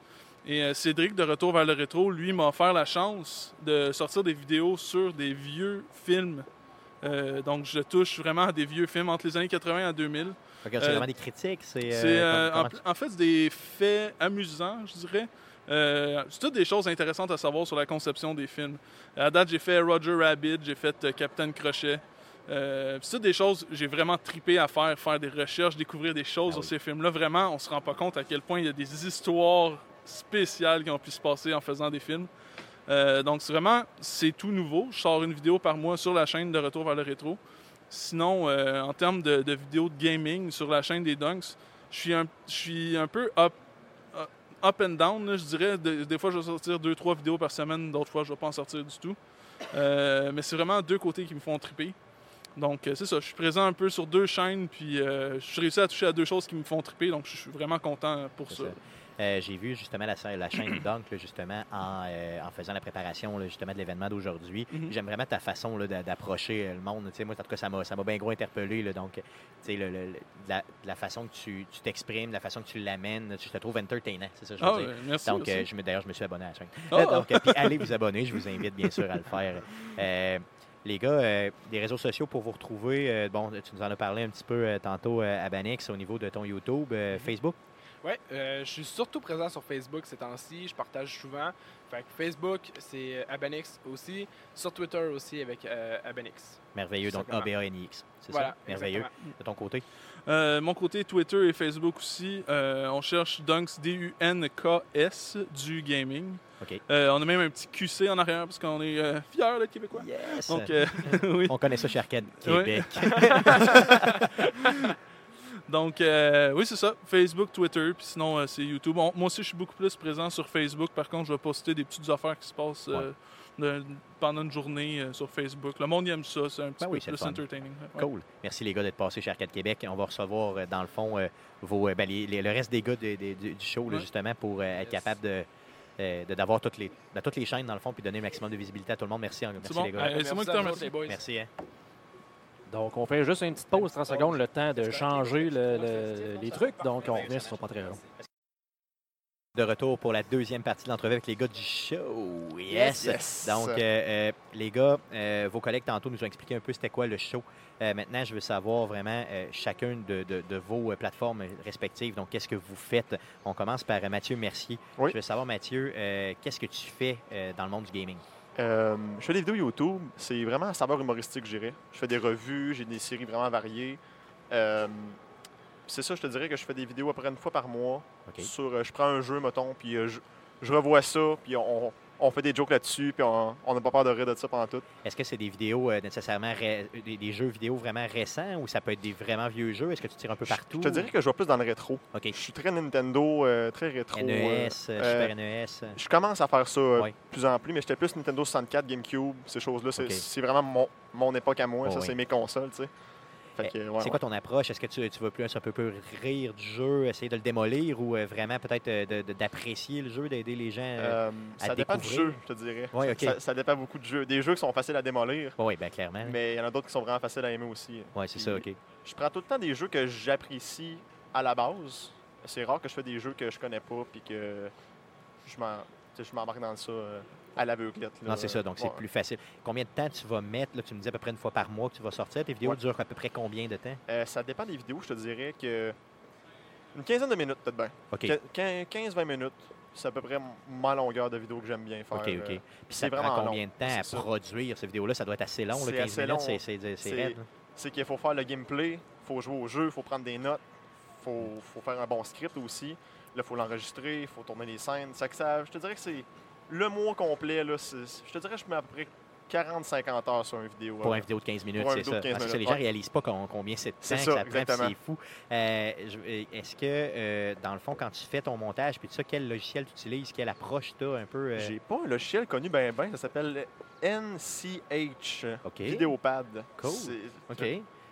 Et euh, Cédric, de Retour vers le rétro, lui, m'a offert la chance de sortir des vidéos sur des vieux films. Euh, donc, je touche vraiment à des vieux films entre les années 80 et 2000. Ok, c'est Euh, vraiment des critiques. C'est, euh, en, fait des faits amusants, je dirais. C'est toutes des choses intéressantes à savoir sur la conception des films. À date, j'ai fait Roger Rabbit, j'ai fait Captain Crochet. Euh, c'est toutes des choses j'ai vraiment tripé à faire, faire des recherches, découvrir des choses sur ces films-là. Vraiment, on se rend pas compte à quel point il y a des histoires spéciales qui ont pu se passer en faisant des films. Euh, donc, c'est vraiment, c'est tout nouveau. Je sors une vidéo par mois sur la chaîne de Retour vers le rétro. Sinon, euh, en termes de, de vidéos de gaming sur la chaîne des Dunks, je suis un, je suis un peu up, up and down, là, je dirais. De- des fois, je vais sortir deux, trois vidéos par semaine, d'autres fois, je ne vais pas en sortir du tout. Euh, mais c'est vraiment deux côtés qui me font triper. Donc, c'est ça. Je suis présent un peu sur deux chaînes, puis je suis réussi à toucher à deux choses qui me font triper, donc je suis vraiment content pour ça. Euh, J'ai vu justement la, chaîne Dunk, là, justement, en, euh, en faisant la préparation là, justement de l'événement d'aujourd'hui. Mhm. J'aime vraiment ta façon d'approcher euh, le monde. Moi, en tout cas, ça m'a bien gros interpellé. là. donc, tu sais, le- le- la, la façon que tu t'exprimes, la façon que tu l'amènes, je te trouve entertainant. C'est ça, je veux Ah, dire. merci, Donc, euh, d'ailleurs, je me suis abonné à la chaîne. Ah! donc, puis allez vous abonner. Je vous invite bien sûr à le faire. Les gars, euh, des réseaux sociaux pour vous retrouver. euh, bon, tu nous en as parlé un petit peu euh, tantôt à Banix au niveau de ton YouTube, euh, Facebook? Oui, je suis surtout présent sur Facebook ces temps-ci. Je partage souvent. Fait que Facebook, c'est euh, Abanix aussi. Sur Twitter aussi avec euh, Abanix. Merveilleux, donc. ABANIX. C'est Voilà, ça? Merveilleux. exactement. De ton côté? Euh, mon côté Twitter et Facebook aussi, euh, on cherche Dunks D-U-N-K-S du gaming. OK. Euh, on a même un petit QC en arrière parce qu'on est euh, fiers, les Québécois. Yes! Donc, euh, oui. On connaît ça chez Arcade Oui. Donc, euh, oui, c'est ça. Facebook, Twitter, puis sinon, euh, c'est YouTube. On- moi aussi, je suis beaucoup plus présent sur Facebook. Par contre, je vais poster des petites affaires qui se passent euh, de- pendant une journée euh, sur Facebook. Le monde aime ça. C'est un petit Ben oui, peu plus entertaining. Ouais. Cool. Merci les gars d'être passés chez Arcade Québec. On va recevoir euh, dans le fond euh, vos, euh, ben, les- les- le reste des gars de- de- du du show là, Ouais. justement pour euh, être capable de euh, d'avoir toutes les de toutes les chaînes dans le fond puis donner le maximum de visibilité à tout le monde. Merci, merci bon. les gars. C'est moi qui te remercie. Merci. hein. Donc, on fait juste une petite pause, 30 secondes, le temps de changer le- le- les trucs. Donc, on revient, ce ne sera pas très long. De retour pour la deuxième partie de l'entrevue avec les gars du show. Yes! Yes, yes. Donc, euh, euh, les gars, euh, vos collègues tantôt nous ont expliqué un peu c'était quoi le show. Euh, maintenant, je veux savoir vraiment euh, chacun de, de- de vos euh, plateformes respectives. Donc, qu'est-ce que vous faites? On commence par euh, Mathieu Mercier. Je veux savoir, Mathieu, euh, qu'est-ce que tu fais euh, dans le monde du gaming? Euh, je fais des vidéos YouTube. C'est vraiment un saveur humoristique, je dirais. Je fais des revues, j'ai des séries vraiment variées. Euh, c'est ça, je te dirais que je fais des vidéos à peu près une fois par mois. Sur, euh, je prends un jeu, mettons, puis je, je revois ça, puis on, on fait des jokes là-dessus, puis on n'a pas peur de rire de ça pendant tout. Est-ce que c'est des vidéos euh, nécessairement, ré- des, des jeux vidéo vraiment récents ou ça peut être des vraiment vieux jeux? Est-ce que tu tires un peu partout? Je te dirais que je vais plus dans le rétro. Je suis très Nintendo, euh, très rétro. NES, euh, Super NES. Je commence à faire ça plus en plus, mais j'étais plus Nintendo 64, GameCube, ces choses-là. C'est vraiment mon, mon époque à moi. Oh, ça, oui. c'est mes consoles, tu sais. Ouais, c'est quoi ton approche? Est-ce que tu, tu vas plus un peu, peu rire du jeu, essayer de le démolir ou euh, vraiment peut-être euh, d'apprécier le jeu, d'aider les gens euh, Euh, à ça dépend du jeu, je te dirais. Ça- OK. ça, ça dépend beaucoup de jeux. Des jeux qui sont faciles à démolir. Oui, bien clairement. Mais il y en a d'autres qui sont vraiment faciles à aimer aussi. Oui, c'est ça, OK. Je prends tout le temps des jeux que j'apprécie à la base. C'est rare que je fais des jeux que je connais pas puis que je m'embarque dans ça euh, à l'aveuglette. Non, c'est ça, donc c'est Ouais. plus facile. Combien de temps tu vas mettre? Là, tu me dis à peu près une fois par mois que tu vas sortir. Tes vidéos Ouais. durent à peu près combien de temps? Euh, ça dépend des vidéos, je te dirais que. Une quinzaine de minutes, peut-être bien. OK. Quin- 15-20 minutes, c'est à peu près ma longueur de vidéo que j'aime bien faire. OK, OK. euh, Puis c'est ça vraiment prend long. combien de temps à ça. produire ces vidéos-là? Ça doit être assez long, là, C'est 15 assez minutes, long. c'est- raide. C'est qu'il faut faire le gameplay, il faut jouer au jeu, il faut prendre des notes, il faut, faut faire un bon script aussi. Là, il faut l'enregistrer, il faut tourner les scènes. Ça, que ça, je te dirais que c'est le mois complet. Là, je te dirais je mets à peu près 40-50 heures sur une vidéo. Pour ouais. une vidéo de 15 minutes, une c'est ça. de 15 Parce que les gens ouais. réalisent pas combien c'est de temps C'est que ça, prend, c'est fou. Euh, euh, Est-ce que, euh, dans le fond, quand tu fais ton montage, puis tout ça, quel logiciel tu utilises, quelle approche tu as un peu? euh, J'ai pas un logiciel connu ben ben, ça s'appelle NCH. Vidéopad. Cool. OK.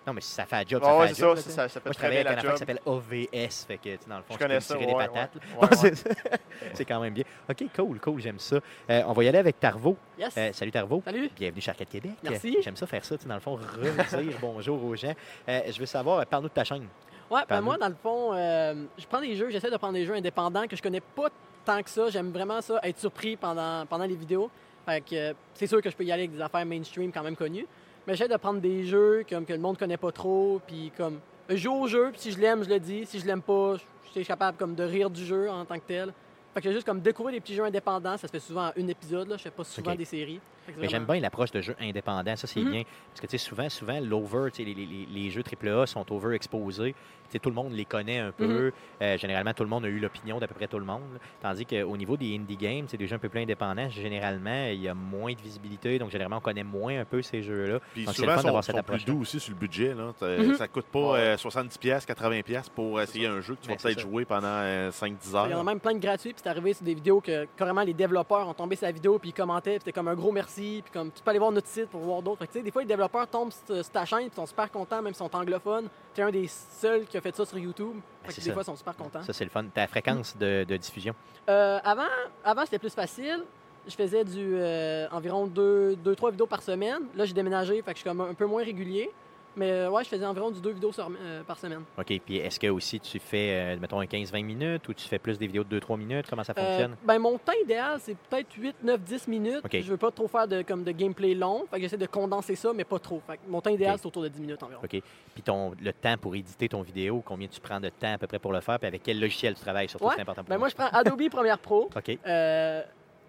Non, mais si ça fait un job, ça ouais, fait ça, là, ça- Moi, je travaille avec la un affaire qui s'appelle OVS, fait que, tu sais, dans le fond, Je tu peux connais tirer des ouais, patates. ouais. là. Ouais, C'est- quand même bien. OK, cool, cool, j'aime ça. Euh, on va y aller avec Tarvo. Yes. Euh, salut Tarvo. Salut. Bienvenue chez Arcade Québec. Merci. J'aime ça faire ça, tu sais, dans le fond, redire bonjour aux gens. Euh, je veux savoir, parle-nous de ta chaîne. Ouais, ben moi, dans le fond, euh, je prends des jeux, j'essaie de prendre des jeux indépendants que je connais pas tant que ça. J'aime vraiment ça, être surpris pendant, pendant les vidéos. Fait que euh, c'est sûr que je peux y aller avec des affaires mainstream quand même connues. Mais j'essaie de prendre des jeux comme que le monde connaît pas trop, puis comme je joue au jeu, puis si je l'aime, je le dis. Si je l'aime pas, je suis capable comme de rire du jeu en tant que tel. Fait que juste comme découvrir des petits jeux indépendants, ça se fait souvent en un épisode, là. je fais pas souvent des séries. Mais j'aime bien l'approche de jeu indépendant, ça c'est Mhm. bien. Parce que tu sais, souvent, souvent, l'over, tu sais, les, les- les- les jeux AAA sont over-exposés. Tout le monde les connaît un peu. Mhm. Euh, généralement, tout le monde a eu l'opinion d'à peu près tout le monde. Tandis qu'au niveau des indie games, c'est des jeux un peu plus indépendants. Généralement, il y a moins de visibilité. Donc, généralement, on connaît moins un peu ces jeux-là. Puis Donc, c'est souvent, le fun ils sont, d'avoir cette sont plus approche. doux aussi sur le budget. Là. Ça- Mhm. Ça coûte pas euh, 70$, pièces, 80$ pièces pour essayer un jeu que tu vas Ben, peut-être ça. jouer pendant euh, 5-10 Il y en a heures. même plein de gratuits, puis c'est arrivé sur des vidéos que carrément les développeurs ont tombé sur la vidéo, puis ils commentaient, puis c'était comme un gros merci, puis comme tu peux aller voir notre site pour voir d'autres. Des fois, les développeurs tombent sur, ta chaîne, puis sont super contents, même s'ils sont anglophones. Tu es un des seuls qui a fait ça sur YouTube. Fait que c'est des ça. fois, ils sont super contents. Ça, c'est le fun. Ta fréquence de, de diffusion? Euh, avant, avant c'était plus facile. Je faisais du euh, environ 2-3 vidéos par semaine. Là, j'ai déménagé, fait que je suis comme un peu moins régulier. Mais euh, ouais, je faisais environ du 2 vidéos sur- euh, par semaine. OK. Puis est-ce que aussi tu fais, euh, mettons, un 15-20 minutes ou tu fais plus des vidéos de 2-3 minutes? Comment ça Euh, fonctionne? ben, mon temps idéal, c'est peut-être 8, 9, 10 minutes. Je veux pas trop faire de, comme de gameplay long. Fait que j'essaie de condenser ça, mais pas trop. Fait que mon temps idéal, c'est autour de 10 minutes environ. OK. Puis ton, le temps pour éditer ton vidéo, combien tu prends de temps à peu près pour le faire? Puis avec quel logiciel tu travailles? Surtout, Ouais. c'est important pour Ben, moi, je prends Adobe Premiere Pro. OK. Euh,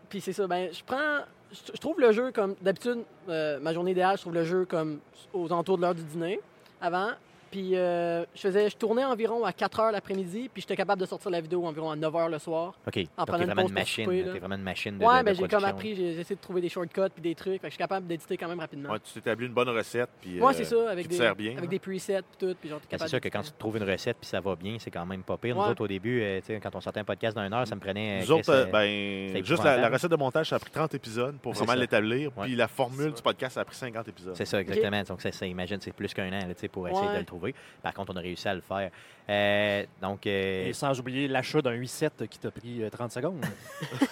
Puis c'est ça. Ben, je prends. Je trouve le jeu comme. D'habitude, euh, ma journée idéale, je trouve le jeu comme aux alentours de l'heure du dîner, avant. Puis euh, je faisais, je tournais environ à 4 heures l'après-midi, puis j'étais capable de sortir la vidéo environ à 9 heures le soir. OK. En Donc, prenant t'es une vraiment une machine. souper, là. là. T'es vraiment une machine de Ouais, de- ben de j'ai comme production. appris, j'ai j'ai essayé de trouver des shortcuts puis des trucs. Fait que je suis capable d'éditer quand même rapidement. Ouais, tu t'établis une bonne recette. Puis, Ouais, euh, c'est ça, avec qui des, sert bien. avec hein. des presets puis tout, puis genre t'es capable c'est sûr que quand tu trouves une recette puis ça va bien, c'est quand même pas pire. Nous Ouais. autres, au début, euh, tu sais, quand on sortait un podcast d'une heure, ça me prenait. Nous autres, euh, euh, ben, juste la, la épouvantable. recette de montage, ça a pris 30 épisodes pour C'est vraiment ça. l'établir. Ouais. Puis la formule du podcast, ça a pris 50 épisodes. C'est ça, exactement. Donc, ça, ça, imagine, c'est plus qu'un an là, tu sais, pour essayer Ouais. de le trouver. Par contre, on a réussi à le faire. Euh, donc, euh, Et sans oublier l'achat d'un 8-7 qui t'a pris euh, 30 secondes.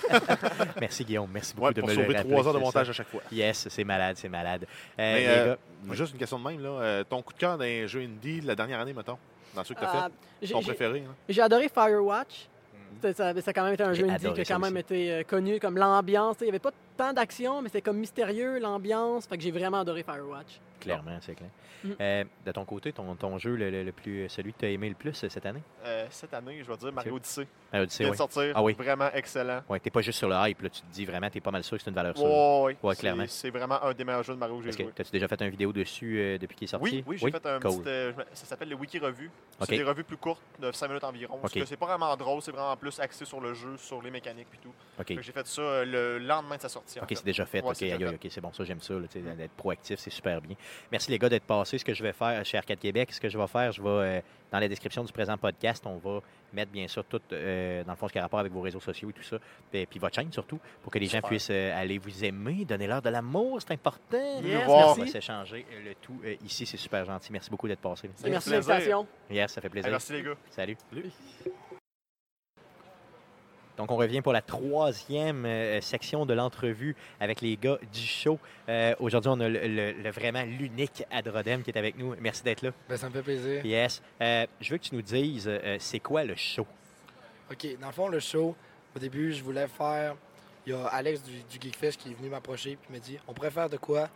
merci Guillaume, merci beaucoup Ouais, de pour me le sauver rappeler, trois heures de montage ça. à chaque fois. Yes, c'est malade, c'est malade. Euh, Mais, les euh, gars, oui. Juste une question de même. Là. Euh, ton coup de cœur d'un jeu indie de la dernière année, mettons, dans ceux que tu as Ah, fait, ton préféré. hein? J'ai adoré Firewatch. C'était- Ça, ça a quand même été un jeu indie qui a ça quand même aussi. été euh, connu comme l'ambiance. Il n'y avait pas tant d'action, mais c'était comme mystérieux, l'ambiance. Fait que j'ai vraiment adoré Firewatch. Clairement, c'est clair. Mm. Euh, de ton côté, ton, ton jeu le, le- le plus, celui que tu as aimé le plus euh, cette année? Euh, cette année, je vais dire Mario Odyssey. Mario Odyssey, oui. de sortir. Ah oui. Vraiment excellent. Ouais, t'es pas juste sur le hype, là, tu te dis vraiment, t'es pas mal sûr que c'est une valeur sûre. Ouais, ouais. Ouais, C'est- clairement. C'est vraiment un des meilleurs jeux de Mario que j'ai que joué. as-tu déjà fait une vidéo dessus euh, depuis qu'il est sorti? Oui, oui, j'ai fait un Cool. petit. euh, ça s'appelle les Wiki Revues. Ok. C'est des revues plus courtes, de 5 minutes environ. Parce Ok. que c'est pas vraiment drôle, c'est vraiment plus axé sur le jeu, sur les mécaniques et tout. J'ai fait ça euh, le lendemain de sa sortie. OK, c'est déjà fait. Ouais, OK, aïe. OK, c'est bon, ça, j'aime ça, d'être proactif, c'est super bien. Merci les gars d'être passés. Ce que je vais faire chez Arcade Québec, ce que je vais faire, je vais, euh, dans la description du présent podcast, on va mettre bien sûr tout, euh, dans le fond, ce qui a rapport avec vos réseaux sociaux et tout ça, et puis votre chaîne surtout, pour que les gens puissent euh, aller vous aimer, donner leur de l'amour, c'est important. Venez nous On voir. va s'échanger le tout euh, ici, c'est super gentil. Merci beaucoup d'être passé. Merci de plaisir. l'invitation. Yes, ça fait plaisir. Hey, merci les gars. Salut. Donc, on revient pour la troisième euh, section de l'entrevue avec les gars du show. Euh, Aujourd'hui, on a le, le- le- vraiment l'unique Adrodem qui est avec nous. Merci d'être là. Ben, ça me fait plaisir. Yes. Euh, je veux que tu nous dises, c'est quoi le show? OK, dans le fond, le show, au début, je voulais faire. Il y a Alex du, du Geekfest qui est venu m'approcher puis me dit on pourrait faire de quoi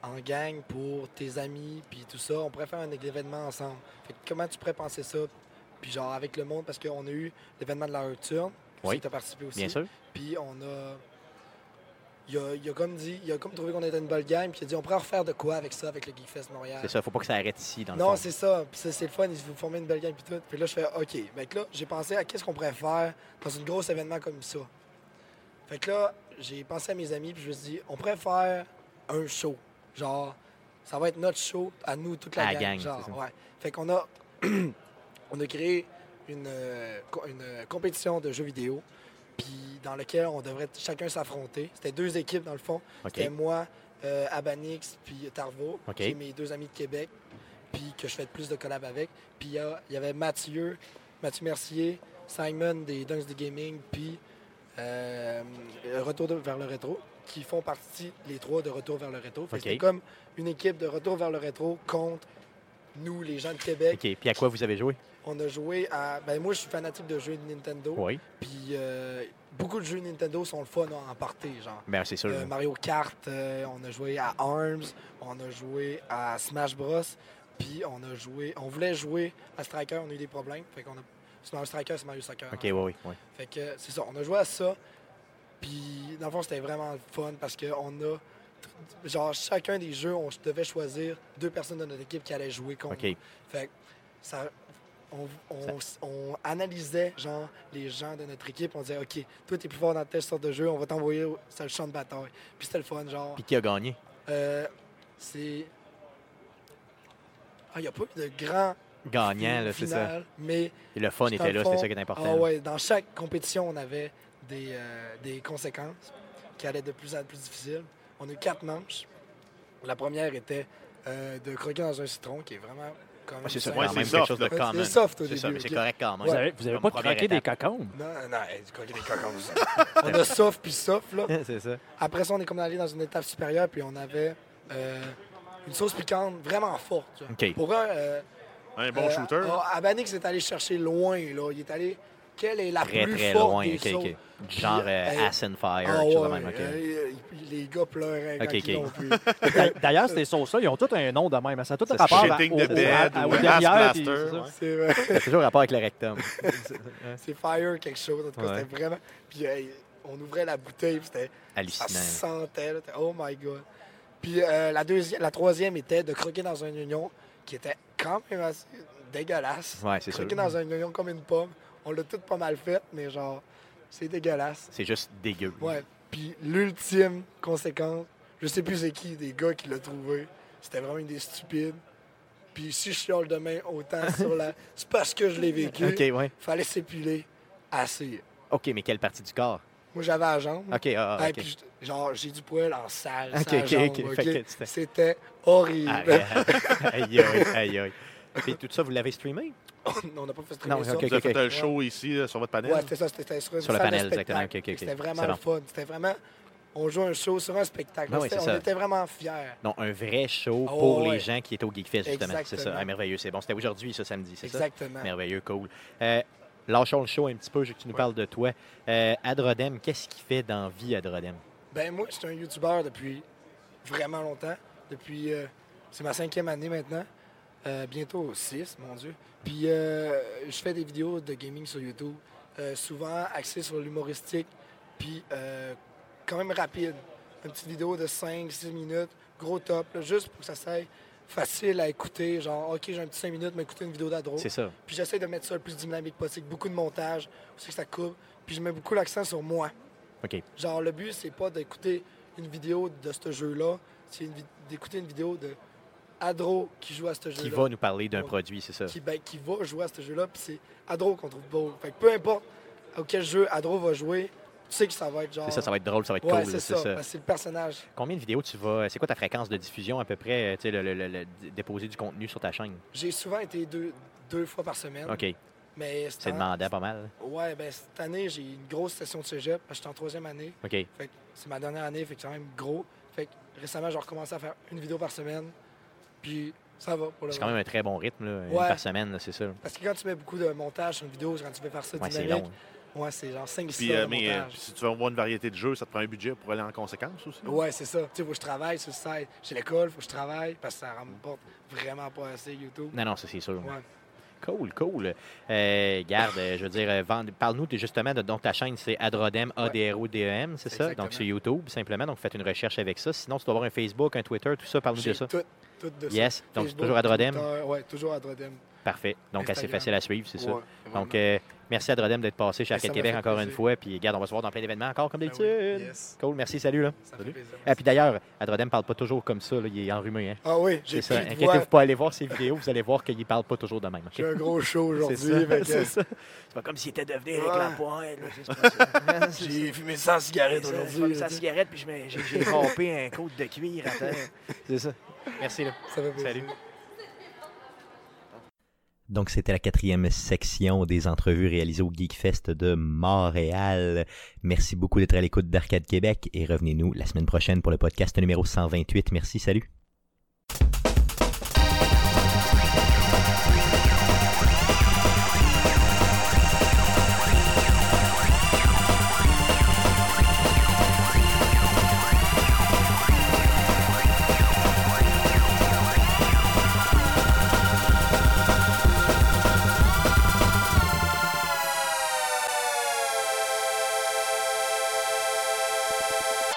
en gang pour tes amis puis tout ça. On pourrait faire un événement ensemble. Fait que comment tu pourrais penser ça? Puis genre avec le monde, parce qu'on a eu l'événement de la Nocturne. Oui, Tu as participé aussi. bien sûr. Puis on a. Il a, il a comme dit, il a comme trouvé qu'on était une bonne gang, puis il a dit on pourrait refaire de quoi avec ça, avec le Geekfest Montréal? C'est ça, faut pas que ça arrête ici, dans le Non, c'est ça. Puis c'est le fun. Ils vous former une belle gang puis tout. Puis là, je fais OK. Que là, j'ai pensé à qu'est-ce qu'on pourrait faire dans un gros événement comme ça. Fait que là, j'ai pensé à mes amis puis je me suis dit, on pourrait faire un show. Genre, ça va être notre show à nous, toute la À gang. gang, genre, ouais. Fait qu'on a, on a créé une, euh, une euh, compétition de jeux vidéo, puis dans lequel on devrait chacun s'affronter. C'était deux équipes dans le fond. C'était moi, euh, Abanix, puis Tarvo, OK. qui est mes deux amis de Québec, puis que je fais plus de collab avec. Puis il y, y avait Mathieu, Mathieu Mercier, Simon des Dunks de Gaming, puis euh, Retour de- vers le rétro, qui font partie, les trois, de Retour vers le rétro. Fait que OK. C'était comme une équipe de Retour vers le rétro contre nous, les gens de Québec. OK. Puis à quoi vous avez joué? On a joué à. Ben moi, je suis fanatique de jeux de Nintendo. Oui. Puis euh, beaucoup de jeux Nintendo sont le fun à emporter, genre. Ben, c'est sûr. Euh, Mario Kart, euh, on a joué à ARMS, on a joué à Smash Bros. Puis on a joué. On voulait jouer à Striker, on a eu des problèmes. Fait qu'on a. C'est Mario Striker, c'est Mario Soccer. OK, oui, oui. oui. Fait que c'est ça, on a joué à ça. Puis dans le fond, c'était vraiment fun parce qu'on a. Genre, chacun des jeux, on devait choisir deux personnes de notre équipe qui allaient jouer contre. OK. Fait que ça. On, on- on analysait genre les gens de notre équipe, on disait OK, toi t'es plus fort dans telle sorte de jeu, on va t'envoyer au- sur le champ de bataille. Puis c'était le fun, genre. Puis qui a gagné? Euh, c'est. Ah, il n'y a pas eu de grand Gagnant, là, c'est ça. mais. Et le fun était là, c'était ça qui est important. Ah ouais, dans chaque compétition, on avait des, euh, des conséquences qui allaient de plus en plus difficiles. On a eu quatre manches. La première était euh, de croquer dans un citron, qui est vraiment Ouais, c'est ça, quand même quelque chose de Ouais, common. C'est soft au C'est ça, mais c'est correct quand même. Vous avez, vous avez pas craqué des cocombes? Non, non, croquer des cocombes. on a soft puis soft, là. c'est ça. Après ça, on est comme allé dans une étape supérieure, puis on avait euh, une sauce piquante vraiment forte. tu vois. OK. Pour un. euh, Un bon euh, shooter. ah, Abanix est allé chercher loin, là. Il est allé. Quelle est la Très, plus très forte loin. des genre euh, Ass and Fire, ah ouais, même. Euh, il- les gars pleuraient quand OK, ils OK. l'ont vu. D'a- D'ailleurs, ces sauces-là, ils ont tous un nom de même. Ça a tout Ça, rapport c'est à, au, bed à- ou derrière. c'est ça. vrai. Ça a toujours rapport avec le rectum. C'est Fire quelque chose. En tout cas, Ouais. c'était vraiment. Puis hey, on ouvrait la bouteille, puis c'était. Ça Hallucinant. sentait. là. T'es- Oh my God. Puis euh, la, deuxième, la troisième était de croquer dans un oignon qui était quand même assez dégueulasse. Ouais, c'est sûr. Croquer dans un oignon comme une pomme. On l'a tout pas mal fait, mais genre, c'est dégueulasse. C'est juste dégueu. Ouais. Puis l'ultime conséquence, je sais plus c'est qui des gars qui l'a trouvé. C'était vraiment une des stupides. Puis si je chiale demain autant sur la. C'est parce que je l'ai vécu. OK, ouais. Fallait s'épiler assez. OK, mais quelle partie du corps? Moi, j'avais la jambe. OK, ah, ah, Hey, puis genre, j'ai du poil en salle. OK, OK, jambe, OK. c'était- horrible. Aïe, aïe, aïe, aïe, tout ça, vous l'avez streamé? on n'a pas fait streamer Non, ça. OK, Vous avez fait un show ici là, sur votre panel? Ouais, c'était ça. C'était sur, Sur le panel, exactement. C'était vraiment le bon. fun. C'était vraiment... On joue un show sur un spectacle. Ben oui, C'était- c'est on ça. était vraiment fiers. Non, un vrai show Oh, pour ouais. les gens qui étaient au Geekfest, justement. C'est ça. Ah, merveilleux, c'est bon. C'était aujourd'hui, ce samedi, c'est ça? Exactement. Merveilleux, cool. Euh, lâchons le show un petit peu, je que tu nous parles de toi. Euh, Adrodem, qu'est-ce qu'il fait dans la vie, Adrodem? Ben moi, je suis un YouTuber depuis vraiment longtemps. Depuis... euh, c'est ma cinquième année maintenant. Euh, bientôt six, mon Dieu. Puis euh, je fais des vidéos de gaming sur YouTube, euh, souvent axées sur l'humoristique, puis euh, quand même rapide. Une petite vidéo de 5-6 minutes, gros top, là, juste pour que ça soit facile à écouter. Genre, OK, j'ai un petit 5 minutes, mais écouter une vidéo d'adro. C'est ça. Puis j'essaie de mettre ça le plus dynamique possible. Beaucoup de montage, aussi que ça coupe. Puis je mets beaucoup l'accent sur moi. OK. Genre, le but, c'est pas d'écouter une vidéo de ce jeu-là, c'est d'écouter une vidéo de Adro qui joue à ce jeu-là. Qui va nous parler d'un Ouais. produit, c'est ça? Qui, ben, qui va jouer à ce jeu-là, puis c'est Adro qu'on trouve beau. Fait que peu importe auquel jeu Adro va jouer, tu sais que ça va être genre. C'est ça, ça va être drôle, ça va être Ouais, cool. c'est ça. que C'est le personnage. Combien de vidéos tu vas. C'est quoi ta fréquence de diffusion à peu près, euh, tu sais, le, le- le- le- déposer du contenu sur ta chaîne? J'ai souvent été deux, deux fois par semaine. OK. Mais C'est année- demandant pas mal. Ouais, ben cette année, j'ai une grosse session de cégep. parce que J'étais en troisième année. OK. Fait c'est ma dernière année, fait que c'est quand même gros. Fait que récemment, j'ai recommencé à faire une vidéo par semaine. Puis ça va pour le C'est quand même un très bon rythme, là, une par semaine, c'est ça. Parce que quand tu mets beaucoup de montage sur une vidéo, quand tu veux faire ça Ouais, c'est dynamique, long, ouais, c'est genre 5 Puis, euh, mais euh, si tu veux avoir une variété de jeux, ça te prend un budget pour aller en conséquence aussi. Ouais, c'est ça. Tu sais, faut que je travaille sur le site. J'ai l'école, faut que je travaille parce que ça rapporte vraiment pas assez YouTube. Non, non, ça c'est sûr. Ouais. Cool, cool. Euh, garde, je veux dire, vend- parle-nous justement de donc ta chaîne, c'est Adrodem, A-D-R-O-D-E-M, c'est ça? Exactement. Donc sur YouTube, simplement. Donc faites une recherche avec ça. Sinon, tu dois avoir un Facebook, un Twitter, tout ça, parle-nous de ça. tout, tout de ça. Yes, donc Facebook, toujours Adrodem. Twitter, ouais, toujours Adrodem. Parfait. Donc assez facile à suivre, c'est ça. Donc euh, Merci à Drodem d'être passé chez Ben, Arcade Québec encore une fois. Puis, regarde, on va se voir dans plein d'événements encore comme Ben d'habitude. oui, yes. Cool, merci, salut. Là. Ça fait plaisir, Ah, puis d'ailleurs, Adrodem parle pas toujours comme ça, là, il est enrhumé. Hein. Ah oui, j'ai C'est ça. Inquiétez-vous pas, allez voir ses vidéos, vous allez voir qu'il parle pas toujours de même. ok? J'ai un gros show aujourd'hui, C'est ça, c'est ça. C'est pas comme s'il était devenu c'est pas ça. J'ai fumé 100 cigarettes aujourd'hui, J'ai fumé là, 100 tu sais. cigarettes, puis je me- j'ai râpé un côte de cuir à terre. C'est ça. Merci. Là. Ça. Salut. Donc, c'était la quatrième section des entrevues réalisées au GeekFest de Montréal. Merci beaucoup d'être à l'écoute d'Arcade Québec et revenez-nous la semaine prochaine pour le podcast numéro 128. Merci, salut.